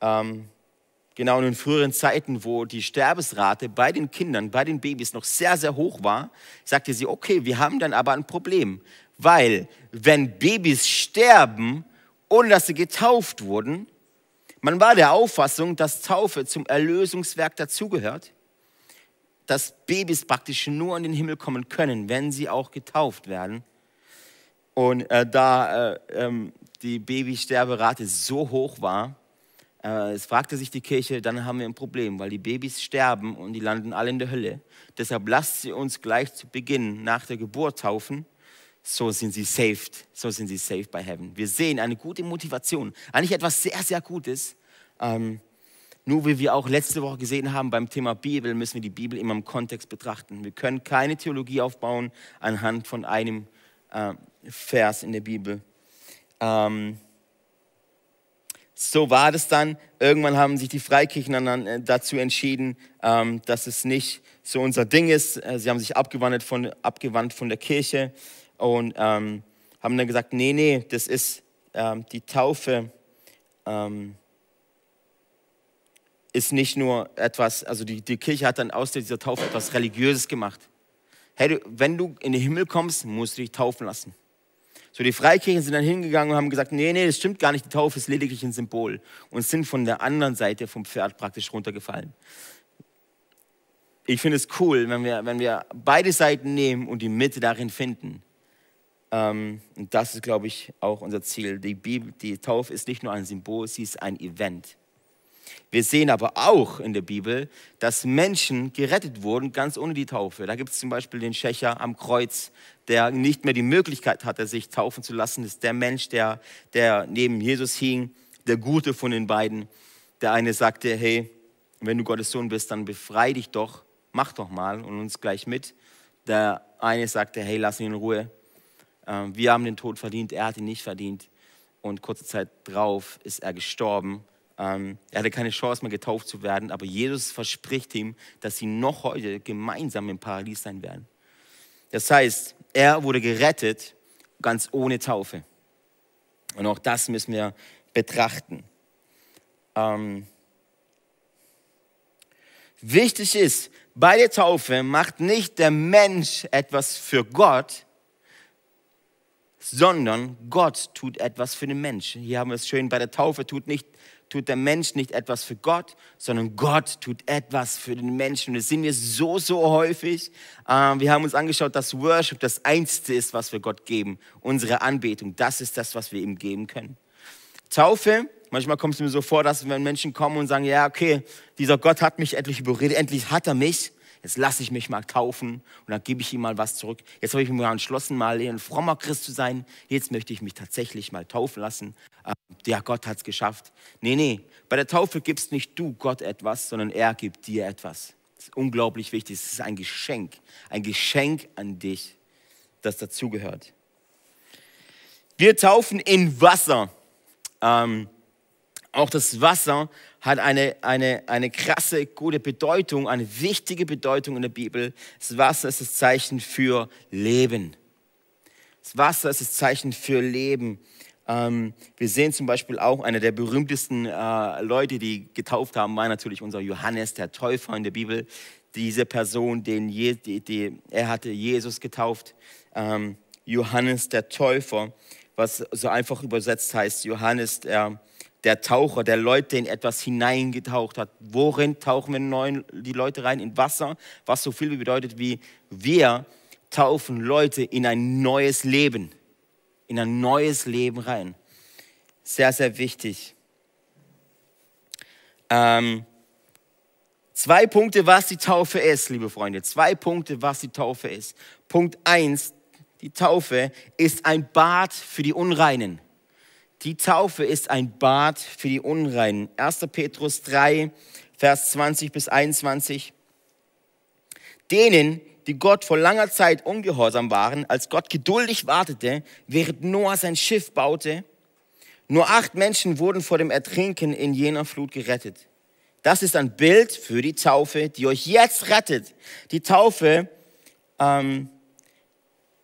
ähm, genau in den früheren Zeiten, wo die Sterbesrate bei den Kindern, bei den Babys noch sehr, sehr hoch war, sagte sie, okay, wir haben dann aber ein Problem, weil wenn Babys sterben, ohne dass sie getauft wurden, man war der Auffassung, dass Taufe zum Erlösungswerk dazugehört, dass Babys praktisch nur in den Himmel kommen können, wenn sie auch getauft werden. Und äh, da äh, ähm, die Babysterberate so hoch war, äh, es fragte sich die Kirche, dann haben wir ein Problem, weil die Babys sterben und die landen alle in der Hölle. Deshalb lasst sie uns gleich zu Beginn nach der Geburt taufen. So sind sie saved, so sind sie saved by heaven. Wir sehen eine gute Motivation, eigentlich etwas sehr, sehr Gutes, ähm, Nur wie wir auch letzte Woche gesehen haben beim Thema Bibel, müssen wir die Bibel immer im Kontext betrachten. Wir können keine Theologie aufbauen anhand von einem äh, Vers in der Bibel. Ähm, so war das dann. Irgendwann haben sich die Freikirchen dann äh, dazu entschieden, ähm, dass es nicht so unser Ding ist. Äh, sie haben sich abgewandt von, abgewandt von der Kirche und ähm, haben dann gesagt, nee, nee, das ist ähm, die Taufe ähm, ist nicht nur etwas, also die, die Kirche hat dann aus dieser Taufe etwas Religiöses gemacht. Hey, wenn du in den Himmel kommst, musst du dich taufen lassen. So, die Freikirchen sind dann hingegangen und haben gesagt, nee, nee, das stimmt gar nicht, die Taufe ist lediglich ein Symbol und sind von der anderen Seite vom Pferd praktisch runtergefallen. Ich finde es cool, wenn wir, wenn wir beide Seiten nehmen und die Mitte darin finden. Ähm, und das ist, glaube ich, auch unser Ziel. Die, Bibel, die Taufe ist nicht nur ein Symbol, sie ist ein Event. Wir sehen aber auch in der Bibel, dass Menschen gerettet wurden, ganz ohne die Taufe. Da gibt es zum Beispiel den Schächer am Kreuz, der nicht mehr die Möglichkeit hatte, sich taufen zu lassen. Das ist der Mensch, der, der neben Jesus hing, der Gute von den beiden. Der eine sagte, hey, wenn du Gottes Sohn bist, dann befrei dich doch, mach doch mal und uns gleich mit. Der eine sagte, hey, lass ihn in Ruhe. Ähm, wir haben den Tod verdient, er hat ihn nicht verdient. Und kurze Zeit drauf ist er gestorben ähm, er hatte keine Chance mehr getauft zu werden, aber Jesus verspricht ihm, dass sie noch heute gemeinsam im Paradies sein werden. Das heißt, er wurde gerettet, ganz ohne Taufe. Und auch das müssen wir betrachten. Ähm, wichtig ist, bei der Taufe macht nicht der Mensch etwas für Gott, sondern Gott tut etwas für den Menschen. Hier haben wir es schön, bei der Taufe tut nicht tut der Mensch nicht etwas für Gott, sondern Gott tut etwas für den Menschen. Und das sehen wir so, so häufig. Ähm, wir haben uns angeschaut, dass Worship das Einzige ist, was wir Gott geben. Unsere Anbetung, das ist das, was wir ihm geben können. Taufe, manchmal kommt es mir so vor, dass wenn Menschen kommen und sagen, ja, okay, dieser Gott hat mich endlich überredet, endlich hat er mich jetzt lasse ich mich mal taufen und dann gebe ich ihm mal was zurück. Jetzt habe ich mich mal entschlossen, mal ein frommer Christ zu sein. Jetzt möchte ich mich tatsächlich mal taufen lassen. Ähm, ja, Gott hat es geschafft. Nee, nee, bei der Taufe gibst nicht du Gott etwas, sondern er gibt dir etwas. Das ist unglaublich wichtig. Es ist ein Geschenk, ein Geschenk an dich, das dazugehört. Wir taufen in Wasser. Ähm, auch das Wasser hat eine, eine, eine krasse, gute Bedeutung, eine wichtige Bedeutung in der Bibel. Das Wasser ist das Zeichen für Leben. Das Wasser ist das Zeichen für Leben. Ähm, wir sehen zum Beispiel auch, einer der berühmtesten äh, Leute, die getauft haben, war natürlich unser Johannes, der Täufer in der Bibel. Diese Person, den Je, die, die, er hatte Jesus getauft. Ähm, Johannes, der Täufer, was so einfach übersetzt heißt, Johannes, der der Taucher, der Leute in etwas hineingetaucht hat. Worin tauchen wir neuen, die Leute rein? In Wasser, was so viel bedeutet wie wir taufen Leute in ein neues Leben, in ein neues Leben rein. Sehr, sehr wichtig. Ähm, zwei Punkte, was die Taufe ist, liebe Freunde. Zwei Punkte, was die Taufe ist. Punkt eins, die Taufe ist ein Bad für die Unreinen. Die Taufe ist ein Bad für die Unreinen. 1. Petrus 3, Vers 20 bis 21. Denen, die Gott vor langer Zeit ungehorsam waren, als Gott geduldig wartete, während Noah sein Schiff baute, nur acht Menschen wurden vor dem Ertrinken in jener Flut gerettet. Das ist ein Bild für die Taufe, die euch jetzt rettet. Die Taufe, ähm,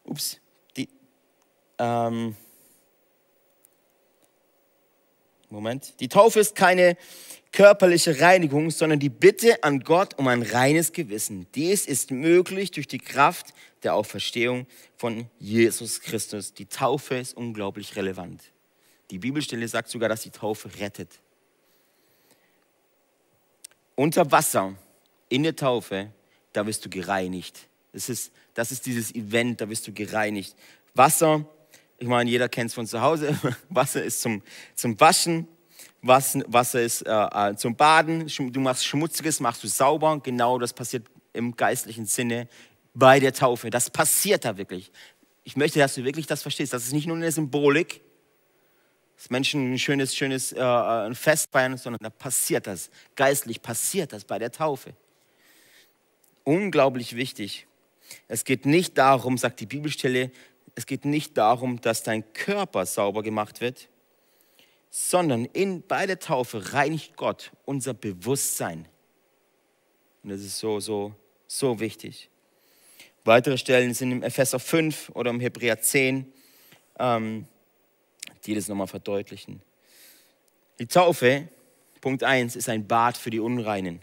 ups, die, ähm, Moment. Die Taufe ist keine körperliche Reinigung, sondern die Bitte an Gott um ein reines Gewissen. Dies ist möglich durch die Kraft der Auferstehung von Jesus Christus. Die Taufe ist unglaublich relevant. Die Bibelstelle sagt sogar, dass die Taufe rettet. Unter Wasser, in der Taufe, da wirst du gereinigt. Das ist, das ist dieses Event, da wirst du gereinigt. Wasser ich meine, jeder kennt es von zu Hause. Wasser ist zum, zum Waschen, Wasser ist äh, äh zum Baden. Du machst Schmutziges, machst du sauber. Genau das passiert im geistlichen Sinne bei der Taufe. Das passiert da wirklich. Ich möchte, dass du wirklich das verstehst. Das ist nicht nur eine Symbolik, dass Menschen ein schönes, schönes äh, ein Fest feiern, sondern da passiert das. Geistlich passiert das bei der Taufe. Unglaublich wichtig. Es geht nicht darum, sagt die Bibelstelle, es geht nicht darum, dass dein Körper sauber gemacht wird, sondern in, bei der Taufe reinigt Gott unser Bewusstsein. Und das ist so, so, so wichtig. Weitere Stellen sind im Epheser 5 oder im Hebräer 10, ähm, die das nochmal verdeutlichen. Die Taufe, Punkt 1, ist ein Bad für die Unreinen.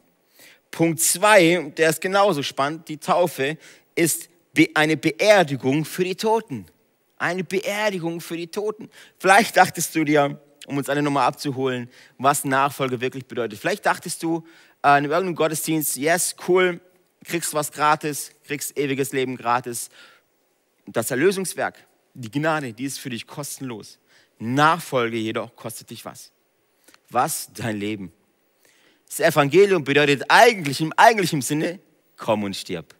Punkt 2, der ist genauso spannend, die Taufe ist eine Beerdigung für die Toten. Eine Beerdigung für die Toten. Vielleicht dachtest du dir, um uns alle nochmal abzuholen, was Nachfolge wirklich bedeutet. Vielleicht dachtest du äh, in irgendeinem Gottesdienst, yes, cool, kriegst was gratis, kriegst ewiges Leben gratis. Das Erlösungswerk, die Gnade, die ist für dich kostenlos. Nachfolge jedoch kostet dich was. Was? Dein Leben. Das Evangelium bedeutet eigentlich im eigentlichen Sinne, komm und stirb.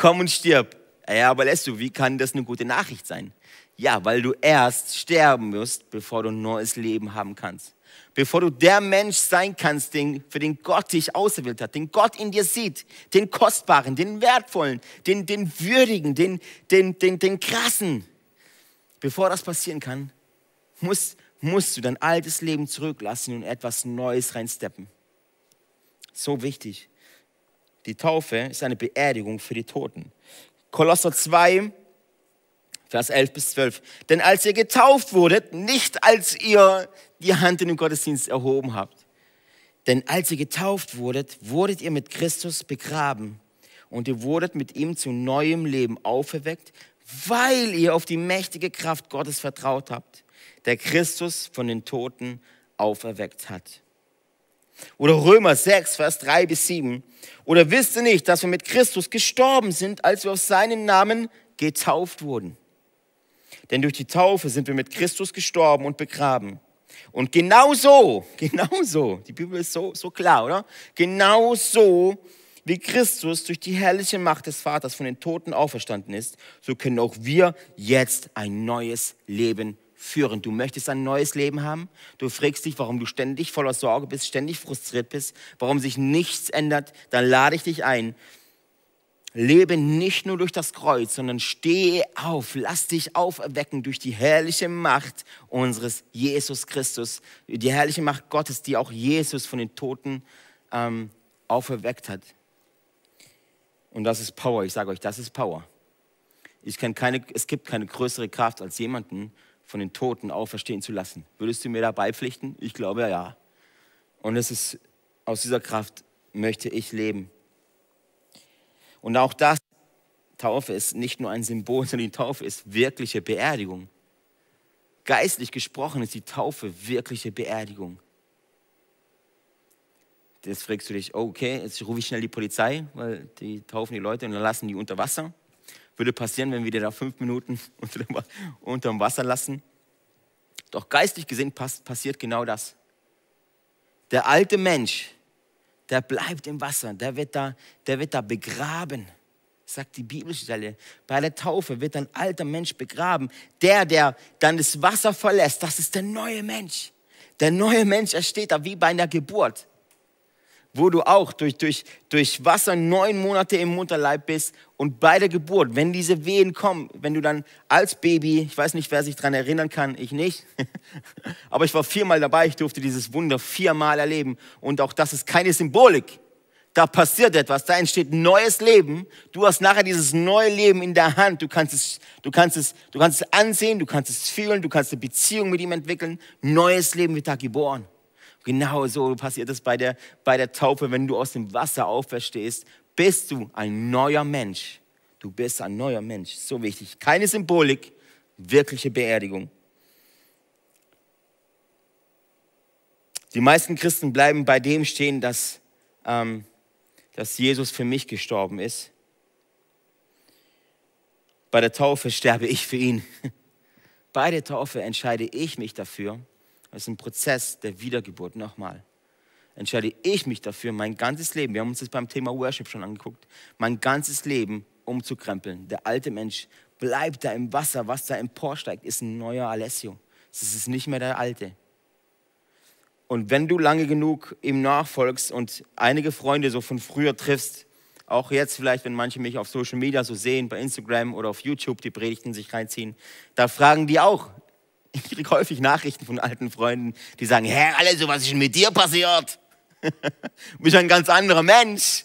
Komm und stirb. Ja, aber lässt du, wie kann das eine gute Nachricht sein? Ja, weil du erst sterben musst, bevor du ein neues Leben haben kannst. Bevor du der Mensch sein kannst, den, für den Gott dich auserwählt hat, den Gott in dir sieht, den Kostbaren, den Wertvollen, den, den Würdigen, den, den, den, den Krassen. Bevor das passieren kann, musst, musst du dein altes Leben zurücklassen und etwas Neues reinsteppen. So wichtig. Die Taufe ist eine Beerdigung für die Toten. Kolosser 2, Vers 11 bis 12. Denn als ihr getauft wurdet, nicht als ihr die Hand in den Gottesdienst erhoben habt, denn als ihr getauft wurdet, wurdet ihr mit Christus begraben und ihr wurdet mit ihm zu neuem Leben auferweckt, weil ihr auf die mächtige Kraft Gottes vertraut habt, der Christus von den Toten auferweckt hat. Oder Römer 6, Vers 3 bis 7. Oder wisst ihr nicht, dass wir mit Christus gestorben sind, als wir auf seinen Namen getauft wurden? Denn durch die Taufe sind wir mit Christus gestorben und begraben. Und genau so, genau so, die Bibel ist so, so klar, oder? Genau so, wie Christus durch die herrliche Macht des Vaters von den Toten auferstanden ist, so können auch wir jetzt ein neues Leben führen. Du möchtest ein neues Leben haben. Du fragst dich, warum du ständig voller Sorge bist, ständig frustriert bist, warum sich nichts ändert. Dann lade ich dich ein. Lebe nicht nur durch das Kreuz, sondern stehe auf, lass dich auferwecken durch die herrliche Macht unseres Jesus Christus, die herrliche Macht Gottes, die auch Jesus von den Toten ähm, auferweckt hat. Und das ist Power, ich sage euch, das ist Power. Ich kenne keine, es gibt keine größere Kraft als jemanden, von den Toten auferstehen zu lassen. Würdest du mir da beipflichten? Ich glaube ja. Und es ist, aus dieser Kraft möchte ich leben. Und auch das, Taufe ist nicht nur ein Symbol, sondern die Taufe ist wirkliche Beerdigung. Geistlich gesprochen ist die Taufe wirkliche Beerdigung. Jetzt fragst du dich, okay, jetzt rufe ich schnell die Polizei, weil die taufen die Leute und dann lassen die unter Wasser würde passieren, wenn wir dir da fünf Minuten unter dem Wasser lassen. Doch geistlich gesehen passiert genau das. Der alte Mensch, der bleibt im Wasser, der wird da, der wird da begraben, sagt die Bibelstelle. Bei der Taufe wird ein alter Mensch begraben. Der, der dann das Wasser verlässt, das ist der neue Mensch. Der neue Mensch, er steht da wie bei einer Geburt wo du auch durch, durch, durch Wasser neun Monate im Mutterleib bist und bei der Geburt, wenn diese Wehen kommen, wenn du dann als Baby, ich weiß nicht, wer sich daran erinnern kann, ich nicht, aber ich war viermal dabei, ich durfte dieses Wunder viermal erleben und auch das ist keine Symbolik. Da passiert etwas, da entsteht neues Leben. Du hast nachher dieses neue Leben in der Hand. Du kannst es, du kannst es, du kannst es ansehen, du kannst es fühlen, du kannst eine Beziehung mit ihm entwickeln. Neues Leben wird da geboren. Genau so passiert es bei der, bei der Taufe, wenn du aus dem Wasser auferstehst, bist du ein neuer Mensch. Du bist ein neuer Mensch. So wichtig. Keine Symbolik, wirkliche Beerdigung. Die meisten Christen bleiben bei dem stehen, dass, ähm, dass Jesus für mich gestorben ist. Bei der Taufe sterbe ich für ihn. Bei der Taufe entscheide ich mich dafür, das ist ein Prozess der Wiedergeburt. Nochmal. Entscheide ich mich dafür, mein ganzes Leben, wir haben uns das beim Thema Worship schon angeguckt, mein ganzes Leben umzukrempeln. Der alte Mensch bleibt da im Wasser, was da emporsteigt, ist ein neuer Alessio. Es ist nicht mehr der alte. Und wenn du lange genug ihm nachfolgst und einige Freunde so von früher triffst, auch jetzt vielleicht, wenn manche mich auf Social Media so sehen, bei Instagram oder auf YouTube die Predigten sich reinziehen, da fragen die auch. Ich kriege häufig Nachrichten von alten Freunden, die sagen, Herr, alles was ist denn mit dir passiert? du bist ein ganz anderer Mensch.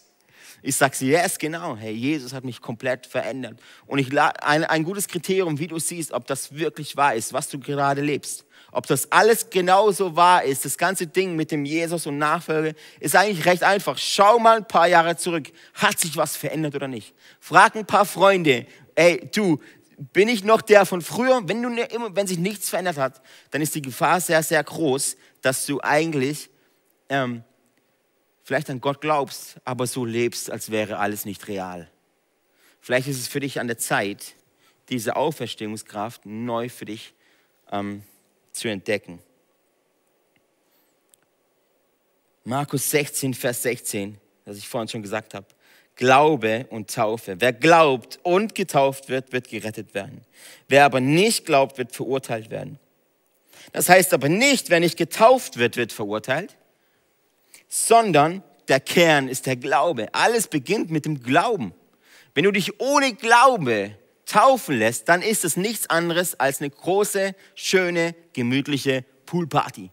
Ich sage sie, yes, genau. Hey, Jesus hat mich komplett verändert. Und ich, ein, ein gutes Kriterium, wie du siehst, ob das wirklich wahr ist, was du gerade lebst. Ob das alles genauso wahr ist, das ganze Ding mit dem Jesus und Nachfolge, ist eigentlich recht einfach. Schau mal ein paar Jahre zurück. Hat sich was verändert oder nicht? Frag ein paar Freunde. Ey, du, bin ich noch der von früher? Wenn, du, ne, wenn sich nichts verändert hat, dann ist die Gefahr sehr, sehr groß, dass du eigentlich ähm, vielleicht an Gott glaubst, aber so lebst, als wäre alles nicht real. Vielleicht ist es für dich an der Zeit, diese Auferstehungskraft neu für dich ähm, zu entdecken. Markus 16, Vers 16, das ich vorhin schon gesagt habe. Glaube und Taufe. Wer glaubt und getauft wird, wird gerettet werden. Wer aber nicht glaubt, wird verurteilt werden. Das heißt aber nicht, wer nicht getauft wird, wird verurteilt, sondern der Kern ist der Glaube. Alles beginnt mit dem Glauben. Wenn du dich ohne Glaube taufen lässt, dann ist es nichts anderes als eine große, schöne, gemütliche Poolparty.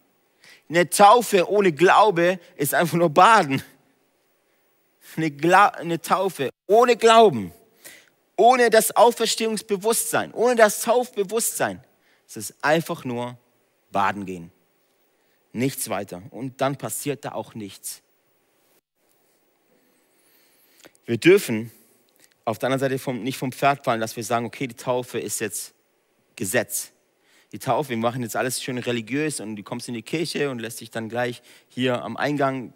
Eine Taufe ohne Glaube ist einfach nur Baden. Eine, eine Taufe ohne Glauben, ohne das Auferstehungsbewusstsein, ohne das Taufbewusstsein, es ist einfach nur Baden gehen. Nichts weiter. Und dann passiert da auch nichts. Wir dürfen auf der anderen Seite vom, nicht vom Pferd fallen, dass wir sagen, okay, die Taufe ist jetzt Gesetz. Die Taufe, wir machen jetzt alles schön religiös und du kommst in die Kirche und lässt dich dann gleich hier am Eingang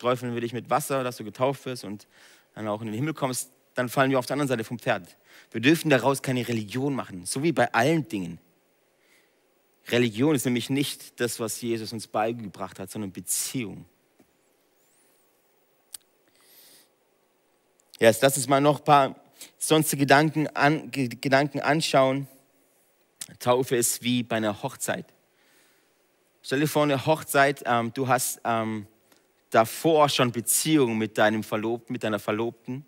besträufeln wir dich mit Wasser, dass du getauft wirst und dann auch in den Himmel kommst. Dann fallen wir auf der anderen Seite vom Pferd. Wir dürfen daraus keine Religion machen, so wie bei allen Dingen. Religion ist nämlich nicht das, was Jesus uns beigebracht hat, sondern Beziehung. Jetzt lass uns mal noch ein paar sonstige Gedanken, an, Gedanken anschauen. Taufe ist wie bei einer Hochzeit. Stell dir vor, eine Hochzeit, ähm, du hast ähm, davor schon Beziehungen mit deinem Verlobten, mit deiner Verlobten.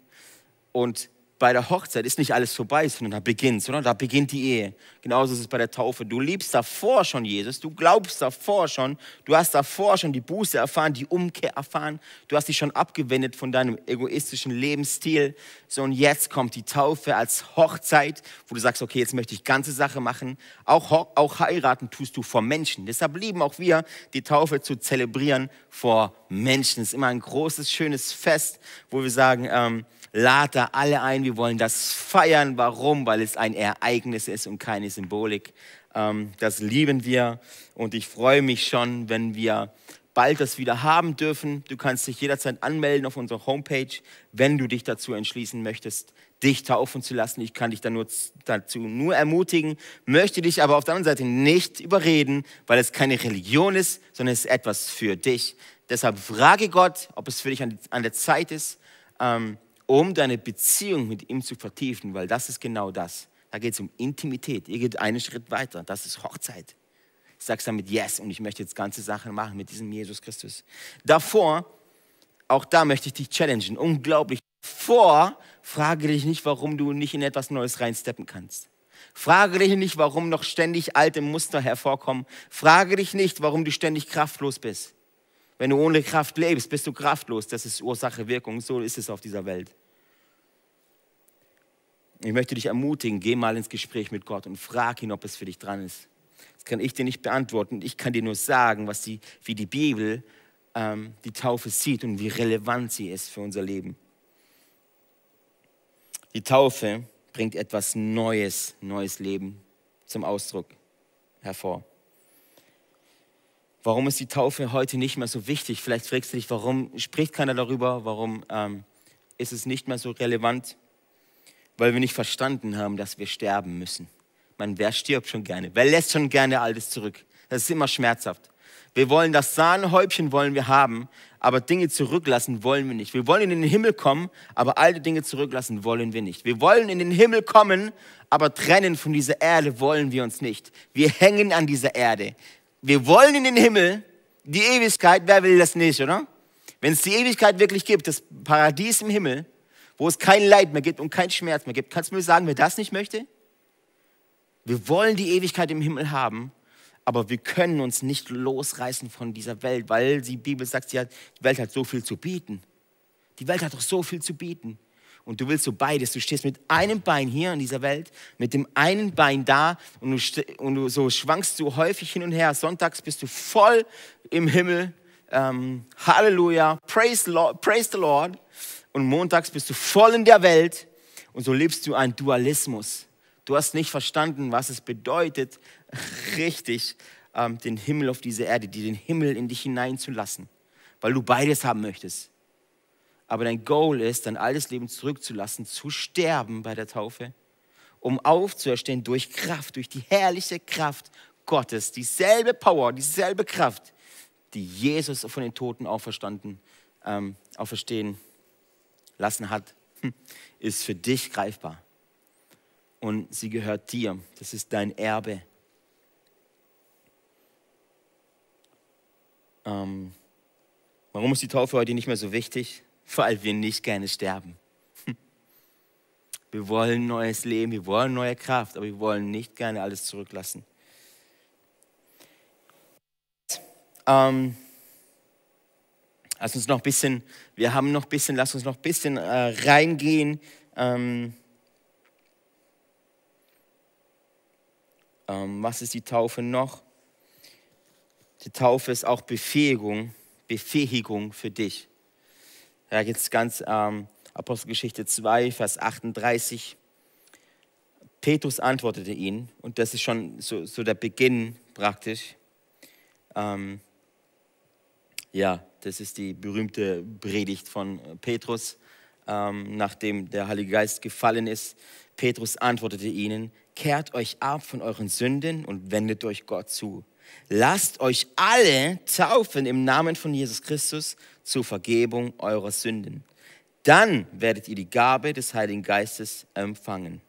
Und bei der Hochzeit ist nicht alles vorbei, sondern da beginnt, sondern da beginnt die Ehe. Genauso ist es bei der Taufe. Du liebst davor schon Jesus, du glaubst davor schon, du hast davor schon die Buße erfahren, die Umkehr erfahren, du hast dich schon abgewendet von deinem egoistischen Lebensstil. So und jetzt kommt die Taufe als Hochzeit, wo du sagst, okay, jetzt möchte ich ganze Sache machen. Auch, auch heiraten tust du vor Menschen. Deshalb lieben auch wir, die Taufe zu zelebrieren vor Menschen. Es ist immer ein großes, schönes Fest, wo wir sagen, ähm, lad da alle ein. Wir wollen das feiern. Warum? Weil es ein Ereignis ist und keine Symbolik. Ähm, das lieben wir und ich freue mich schon, wenn wir bald das wieder haben dürfen. Du kannst dich jederzeit anmelden auf unserer Homepage, wenn du dich dazu entschließen möchtest, dich taufen zu lassen. Ich kann dich da nur, dazu nur ermutigen, möchte dich aber auf der anderen Seite nicht überreden, weil es keine Religion ist, sondern es ist etwas für dich. Deshalb frage Gott, ob es für dich an, an der Zeit ist, ähm, um deine Beziehung mit ihm zu vertiefen, weil das ist genau das. Da geht es um Intimität. Ihr geht einen Schritt weiter. Das ist Hochzeit. Ich sage damit Yes und ich möchte jetzt ganze Sachen machen mit diesem Jesus Christus. Davor, auch da möchte ich dich challengen. Unglaublich. Vor, frage dich nicht, warum du nicht in etwas Neues reinsteppen kannst. Frage dich nicht, warum noch ständig alte Muster hervorkommen. Frage dich nicht, warum du ständig kraftlos bist. Wenn du ohne Kraft lebst, bist du kraftlos. Das ist Ursache, Wirkung. So ist es auf dieser Welt. Ich möchte dich ermutigen, geh mal ins Gespräch mit Gott und frag ihn, ob es für dich dran ist. Das kann ich dir nicht beantworten. Ich kann dir nur sagen, was die, wie die Bibel ähm, die Taufe sieht und wie relevant sie ist für unser Leben. Die Taufe bringt etwas Neues, neues Leben zum Ausdruck hervor. Warum ist die Taufe heute nicht mehr so wichtig? Vielleicht fragst du dich, warum spricht keiner darüber? Warum ähm, ist es nicht mehr so relevant? Weil wir nicht verstanden haben, dass wir sterben müssen. Man, wer stirbt schon gerne? Wer lässt schon gerne alles zurück? Das ist immer schmerzhaft. Wir wollen das Sahnehäubchen wollen wir haben, aber Dinge zurücklassen wollen wir nicht. Wir wollen in den Himmel kommen, aber alte Dinge zurücklassen wollen wir nicht. Wir wollen in den Himmel kommen, aber trennen von dieser Erde wollen wir uns nicht. Wir hängen an dieser Erde. Wir wollen in den Himmel, die Ewigkeit, wer will das nicht, oder? Wenn es die Ewigkeit wirklich gibt, das Paradies im Himmel, wo es kein Leid mehr gibt und kein Schmerz mehr gibt, kannst du mir sagen, wer das nicht möchte? Wir wollen die Ewigkeit im Himmel haben, aber wir können uns nicht losreißen von dieser Welt, weil die Bibel sagt, die Welt hat so viel zu bieten. Die Welt hat doch so viel zu bieten. Und du willst so beides. Du stehst mit einem Bein hier in dieser Welt, mit dem einen Bein da und du, und du so schwankst du häufig hin und her. Sonntags bist du voll im Himmel. Ähm, Halleluja, praise Lord, praise the Lord. Und montags bist du voll in der Welt und so lebst du einen Dualismus. Du hast nicht verstanden, was es bedeutet, richtig ähm, den Himmel auf diese Erde, den Himmel in dich hineinzulassen, weil du beides haben möchtest. Aber dein Goal ist, dein altes Leben zurückzulassen, zu sterben bei der Taufe, um aufzuerstehen durch Kraft, durch die herrliche Kraft Gottes, dieselbe Power, dieselbe Kraft, die Jesus von den Toten auferstanden, ähm, auferstehen lassen hat, hm, ist für dich greifbar. Und sie gehört dir. Das ist dein Erbe. Ähm, warum ist die Taufe heute nicht mehr so wichtig? Weil wir nicht gerne sterben. Wir wollen neues Leben, wir wollen neue Kraft, aber wir wollen nicht gerne alles zurücklassen. Ähm, lass uns noch ein bisschen, wir haben noch ein bisschen, lass uns noch ein bisschen äh, reingehen. Ähm, ähm, was ist die Taufe noch? Die Taufe ist auch Befähigung, Befähigung für dich. Ja, jetzt ganz ähm, Apostelgeschichte 2, Vers 38. Petrus antwortete ihn, und das ist schon so, so der Beginn praktisch. Ähm, ja, das ist die berühmte Predigt von Petrus, ähm, nachdem der Heilige Geist gefallen ist. Petrus antwortete ihnen, kehrt euch ab von euren Sünden und wendet euch Gott zu lasst euch alle taufen im Namen von Jesus Christus zur Vergebung eurer Sünden. Dann werdet ihr die Gabe des Heiligen Geistes empfangen.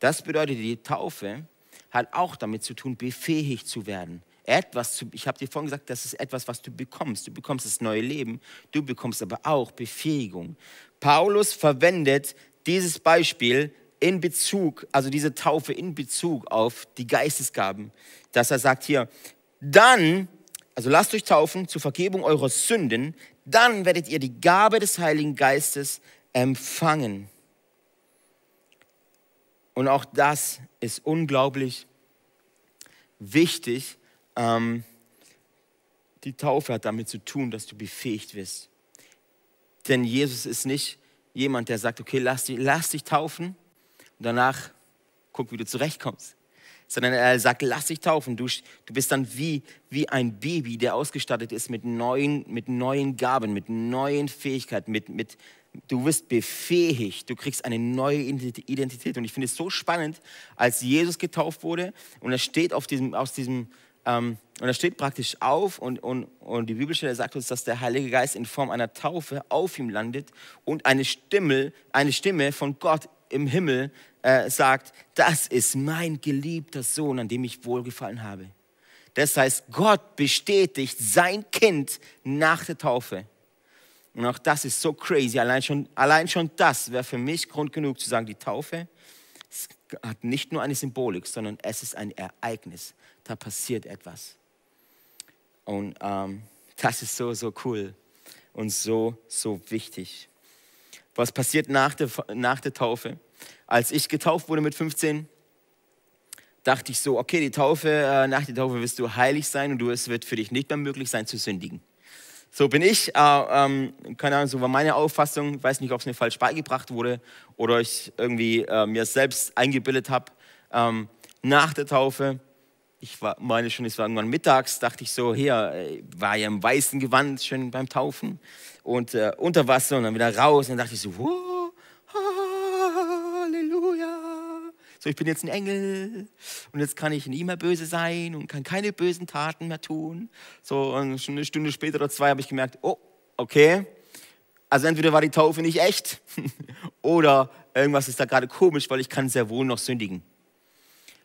Das bedeutet, die Taufe hat auch damit zu tun, befähigt zu werden. Etwas zu, ich habe dir vorhin gesagt, das ist etwas, was du bekommst. Du bekommst das neue Leben, du bekommst aber auch Befähigung. Paulus verwendet dieses Beispiel in Bezug, also diese Taufe in Bezug auf die Geistesgaben, dass er sagt hier, dann, also lasst euch taufen zur Vergebung eurer Sünden, dann werdet ihr die Gabe des Heiligen Geistes empfangen. Und auch das ist unglaublich wichtig. Ähm, die Taufe hat damit zu tun, dass du befähigt wirst. Denn Jesus ist nicht jemand, der sagt, okay, lass dich, lass dich taufen und danach guck, wie du zurechtkommst. Sondern er sagt, lass dich taufen. Du, du bist dann wie, wie ein Baby, der ausgestattet ist mit neuen, mit neuen Gaben, mit neuen Fähigkeiten, mit, mit, du wirst befähigt, du kriegst eine neue Identität. Und ich finde es so spannend, als Jesus getauft wurde und er steht auf diesem, aus diesem, ähm, und er steht praktisch auf und, und, und die Bibelstelle sagt uns, dass der Heilige Geist in Form einer Taufe auf ihm landet und eine Stimme, eine Stimme von Gott im Himmel äh, sagt, das ist mein geliebter Sohn, an dem ich wohlgefallen habe. Das heißt, Gott bestätigt sein Kind nach der Taufe. Und auch das ist so crazy. Allein schon, allein schon das wäre für mich Grund genug zu sagen, die Taufe hat nicht nur eine Symbolik, sondern es ist ein Ereignis. Da passiert etwas. Und ähm, das ist so, so cool und so, so wichtig. Was passiert nach der, nach der Taufe? Als ich getauft wurde mit 15, dachte ich so, okay, die Taufe, äh, nach der Taufe wirst du heilig sein und du, es wird für dich nicht mehr möglich sein zu sündigen. So bin ich, äh, ähm, keine Ahnung, so war meine Auffassung, ich weiß nicht, ob es mir falsch beigebracht wurde oder ich irgendwie äh, mir selbst eingebildet habe. Ähm, nach der Taufe, ich war, meine schon, es war irgendwann mittags, dachte ich so, hier, äh, war ja im weißen Gewand schön beim Taufen. Und äh, unter Wasser und dann wieder raus. Und dann dachte ich so, wow, so ich bin jetzt ein Engel. Und jetzt kann ich nie mehr böse sein und kann keine bösen Taten mehr tun. So und schon eine Stunde später oder zwei habe ich gemerkt, oh, okay, also entweder war die Taufe nicht echt oder irgendwas ist da gerade komisch, weil ich kann sehr wohl noch sündigen.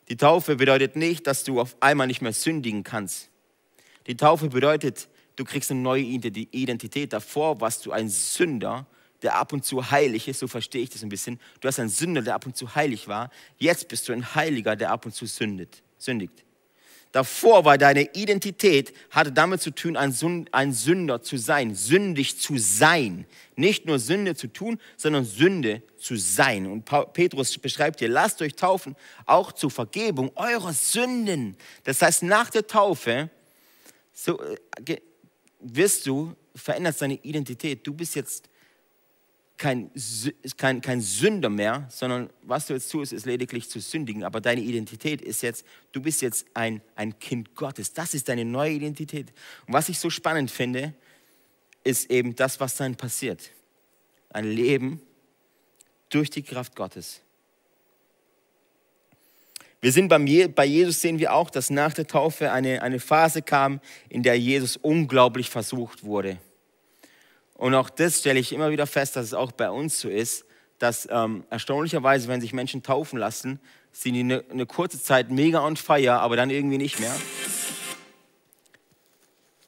Die Taufe bedeutet nicht, dass du auf einmal nicht mehr sündigen kannst. Die Taufe bedeutet, du kriegst eine neue Identität. Davor warst du ein Sünder, der ab und zu heilig ist, so verstehe ich das ein bisschen. Du hast einen Sünder, der ab und zu heilig war. Jetzt bist du ein Heiliger, der ab und zu sündigt. Davor war deine Identität, hatte damit zu tun, ein Sünder zu sein, sündig zu sein. Nicht nur Sünde zu tun, sondern Sünde zu sein. Und Petrus beschreibt dir, lasst euch taufen, auch zur Vergebung eurer Sünden. Das heißt, nach der Taufe so, äh, wirst du, veränderst deine Identität. Du bist jetzt kein, kein, kein Sünder mehr, sondern was du jetzt tust, ist lediglich zu sündigen. Aber deine Identität ist jetzt, du bist jetzt ein, ein Kind Gottes. Das ist deine neue Identität. Und was ich so spannend finde, ist eben das, was dann passiert. Ein Leben durch die Kraft Gottes. Wir sind beim bei Jesus sehen wir auch, dass nach der Taufe eine, eine Phase kam, in der Jesus unglaublich versucht wurde. Und auch das stelle ich immer wieder fest, dass es auch bei uns so ist, dass ähm, erstaunlicherweise, wenn sich Menschen taufen lassen, sind die eine, eine kurze Zeit mega on fire, aber dann irgendwie nicht mehr.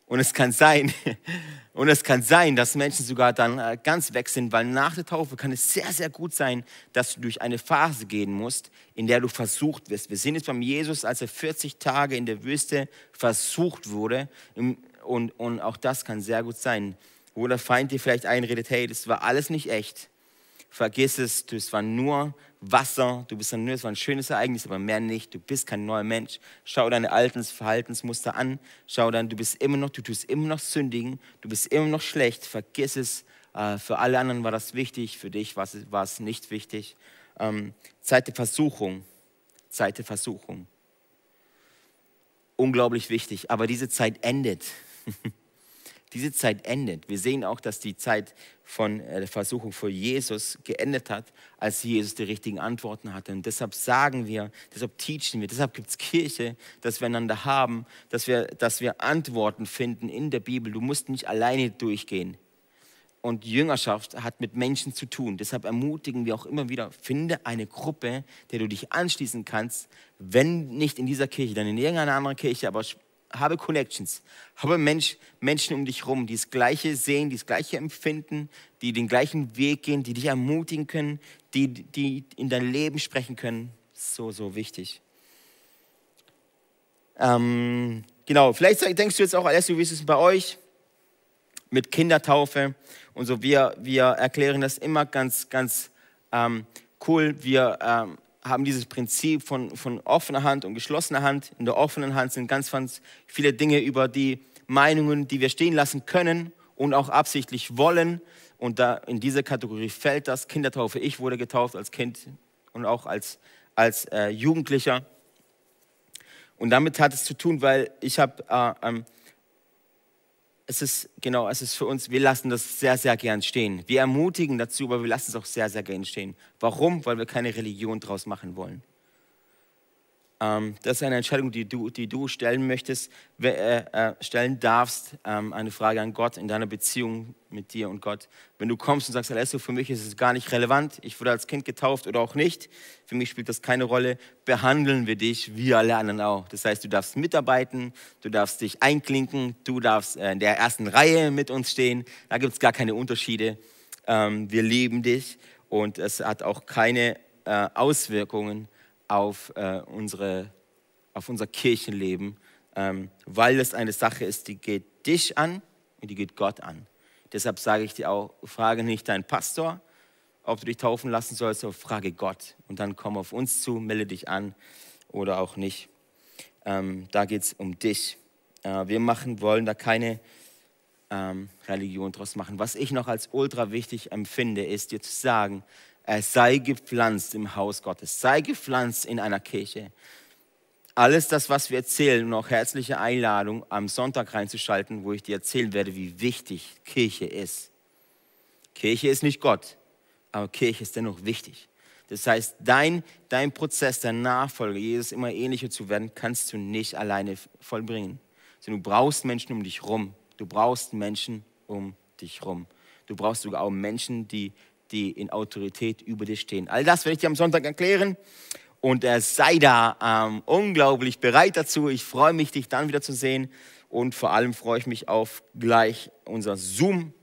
Und es kann sein, und es kann sein, dass Menschen sogar dann äh, ganz weg sind, weil nach der Taufe kann es sehr, sehr gut sein, dass du durch eine Phase gehen musst, in der du versucht wirst. Wir sehen es beim Jesus, als er 40 Tage in der Wüste versucht wurde. Und, und auch das kann sehr gut sein, wo der Feind dir vielleicht einredet, hey, das war alles nicht echt. Vergiss es, das war nur Wasser, du bist nur, es war ein schönes Ereignis, aber mehr nicht. Du bist kein neuer Mensch. Schau deine alten Verhaltensmuster an. Schau dann, du bist immer noch, du tust immer noch sündigen, du bist immer noch schlecht. Vergiss es. Äh, für alle anderen war das wichtig, für dich war es, war es nicht wichtig. Ähm, Zeit der Versuchung. Zeit der Versuchung. Unglaublich wichtig, aber diese Zeit endet. diese Zeit endet. Wir sehen auch, dass die Zeit von äh, der Versuchung vor Jesus geendet hat, als Jesus die richtigen Antworten hatte. Und deshalb sagen wir, deshalb teachen wir, deshalb gibt es Kirche, dass wir einander haben, dass wir, dass wir Antworten finden in der Bibel. Du musst nicht alleine durchgehen. Und Jüngerschaft hat mit Menschen zu tun. Deshalb ermutigen wir auch immer wieder, finde eine Gruppe, der du dich anschließen kannst, wenn nicht in dieser Kirche, dann in irgendeiner anderen Kirche, aber habe Connections, habe Mensch, Menschen um dich herum, die das Gleiche sehen, die das Gleiche empfinden, die den gleichen Weg gehen, die dich ermutigen können, die, die in dein Leben sprechen können. So, so wichtig. Ähm, genau, vielleicht denkst du jetzt auch, Alessio, wie ist es bei euch mit Kindertaufe und so. Wir, wir erklären das immer ganz, ganz ähm, cool. Wir ähm, haben dieses Prinzip von, von offener Hand und geschlossener Hand. In der offenen Hand sind ganz, ganz viele Dinge über die Meinungen, die wir stehen lassen können und auch absichtlich wollen. Und da in diese Kategorie fällt das Kindertaufe. Ich wurde getauft als Kind und auch als, als äh, Jugendlicher. Und damit hat es zu tun, weil ich habe äh, ähm, es ist, genau, es ist für uns, wir lassen das sehr, sehr gern stehen. Wir ermutigen dazu, aber wir lassen es auch sehr, sehr gern stehen. Warum? Weil wir keine Religion draus machen wollen. Ähm, das ist eine Entscheidung, die du, die du stellen möchtest, äh, äh, stellen darfst. Ähm, eine Frage an Gott in deiner Beziehung mit dir und Gott. Wenn du kommst und sagst, Alessio, für mich ist es gar nicht relevant, ich wurde als Kind getauft oder auch nicht, für mich spielt das keine Rolle, behandeln wir dich wie alle anderen auch. Das heißt, du darfst mitarbeiten, du darfst dich einklinken, du darfst äh, in der ersten Reihe mit uns stehen. Da gibt es gar keine Unterschiede. Ähm, wir lieben dich und es hat auch keine äh, Auswirkungen auf, äh, unsere, auf unser Kirchenleben, ähm, weil es eine Sache ist, die geht dich an und die geht Gott an. Deshalb sage ich dir auch, frage nicht deinen Pastor, ob du dich taufen lassen sollst, aber frage Gott. Und dann komm auf uns zu, melde dich an oder auch nicht. Ähm, da geht es um dich. Äh, wir machen, wollen da keine ähm, Religion draus machen. Was ich noch als ultra wichtig empfinde, ist dir zu sagen, sei gepflanzt im Haus Gottes, sei gepflanzt in einer Kirche. Alles das, was wir erzählen und auch herzliche Einladung am Sonntag reinzuschalten, wo ich dir erzählen werde, wie wichtig Kirche ist. Kirche ist nicht Gott, aber Kirche ist dennoch wichtig. Das heißt, dein, dein Prozess der Nachfolge, Jesus immer ähnlicher zu werden, kannst du nicht alleine vollbringen. Sondern du brauchst Menschen um dich rum. Du brauchst Menschen um dich rum. Du brauchst sogar auch Menschen, die, die in Autorität über dir stehen. All das werde ich dir am Sonntag erklären. Und er sei da ähm, unglaublich bereit dazu. Ich freue mich, dich dann wieder zu sehen. Und vor allem freue ich mich auf gleich unser Zoom-Meeting,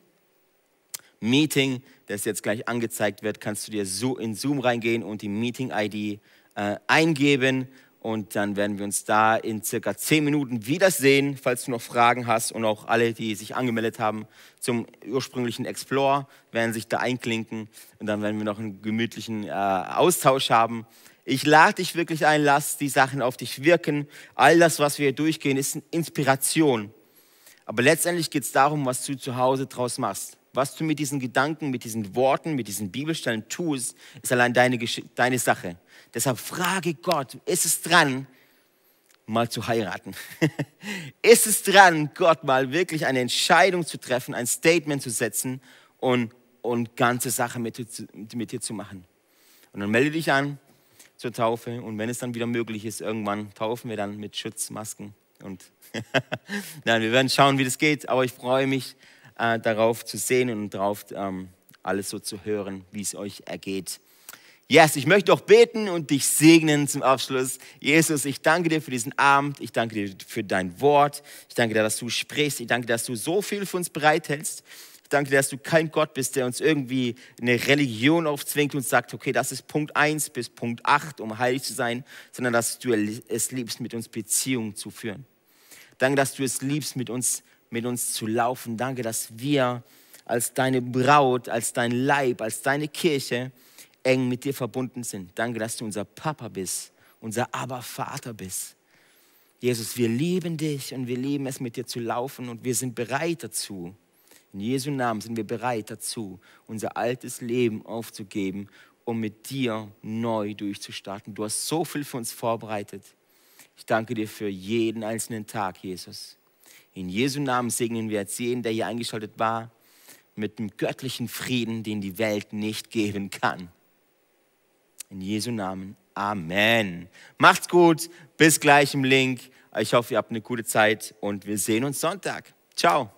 das jetzt gleich angezeigt wird. Kannst du dir so in Zoom reingehen und die Meeting-ID äh, eingeben. Und dann werden wir uns da in circa zehn Minuten wiedersehen, falls du noch Fragen hast. Und auch alle, die sich angemeldet haben zum ursprünglichen Explore, werden sich da einklinken. Und dann werden wir noch einen gemütlichen äh, Austausch haben. Ich lade dich wirklich ein, lass die Sachen auf dich wirken. All das, was wir hier durchgehen, ist Inspiration. Aber letztendlich geht es darum, was du zu Hause draus machst. Was du mit diesen Gedanken, mit diesen Worten, mit diesen Bibelstellen tust, ist allein deine, deine Sache. Deshalb frage Gott, ist es dran, mal zu heiraten? ist es dran, Gott mal wirklich eine Entscheidung zu treffen, ein Statement zu setzen und, und ganze Sache mit, mit dir zu machen? Und dann melde dich an, zur Taufe. Und wenn es dann wieder möglich ist, irgendwann taufen wir dann mit Schutzmasken. Und Nein, wir werden schauen, wie das geht. Aber ich freue mich äh, darauf zu sehen und darauf ähm, alles so zu hören, wie es euch ergeht. Yes, ich möchte auch beten und dich segnen zum Abschluss. Jesus, ich danke dir für diesen Abend. Ich danke dir für dein Wort. Ich danke dir, dass du sprichst. Ich danke dass du so viel für uns bereithältst. Ich danke dir, dass du kein Gott bist, der uns irgendwie eine Religion aufzwingt und sagt, okay, das ist Punkt 1 bis Punkt 8, um heilig zu sein, sondern dass du es liebst, mit uns Beziehungen zu führen. Danke, dass du es liebst, mit uns, mit uns zu laufen. Danke, dass wir als deine Braut, als dein Leib, als deine Kirche eng mit dir verbunden sind. Danke, dass du unser Papa bist, unser Abervater bist. Jesus, wir lieben dich und wir lieben es, mit dir zu laufen und wir sind bereit dazu. In Jesu Namen sind wir bereit dazu, unser altes Leben aufzugeben, um mit dir neu durchzustarten. Du hast so viel für uns vorbereitet. Ich danke dir für jeden einzelnen Tag, Jesus. In Jesu Namen segnen wir jetzt jeden, der hier eingeschaltet war, mit dem göttlichen Frieden, den die Welt nicht geben kann. In Jesu Namen. Amen. Macht's gut. Bis gleich im Link. Ich hoffe, ihr habt eine gute Zeit und wir sehen uns Sonntag. Ciao.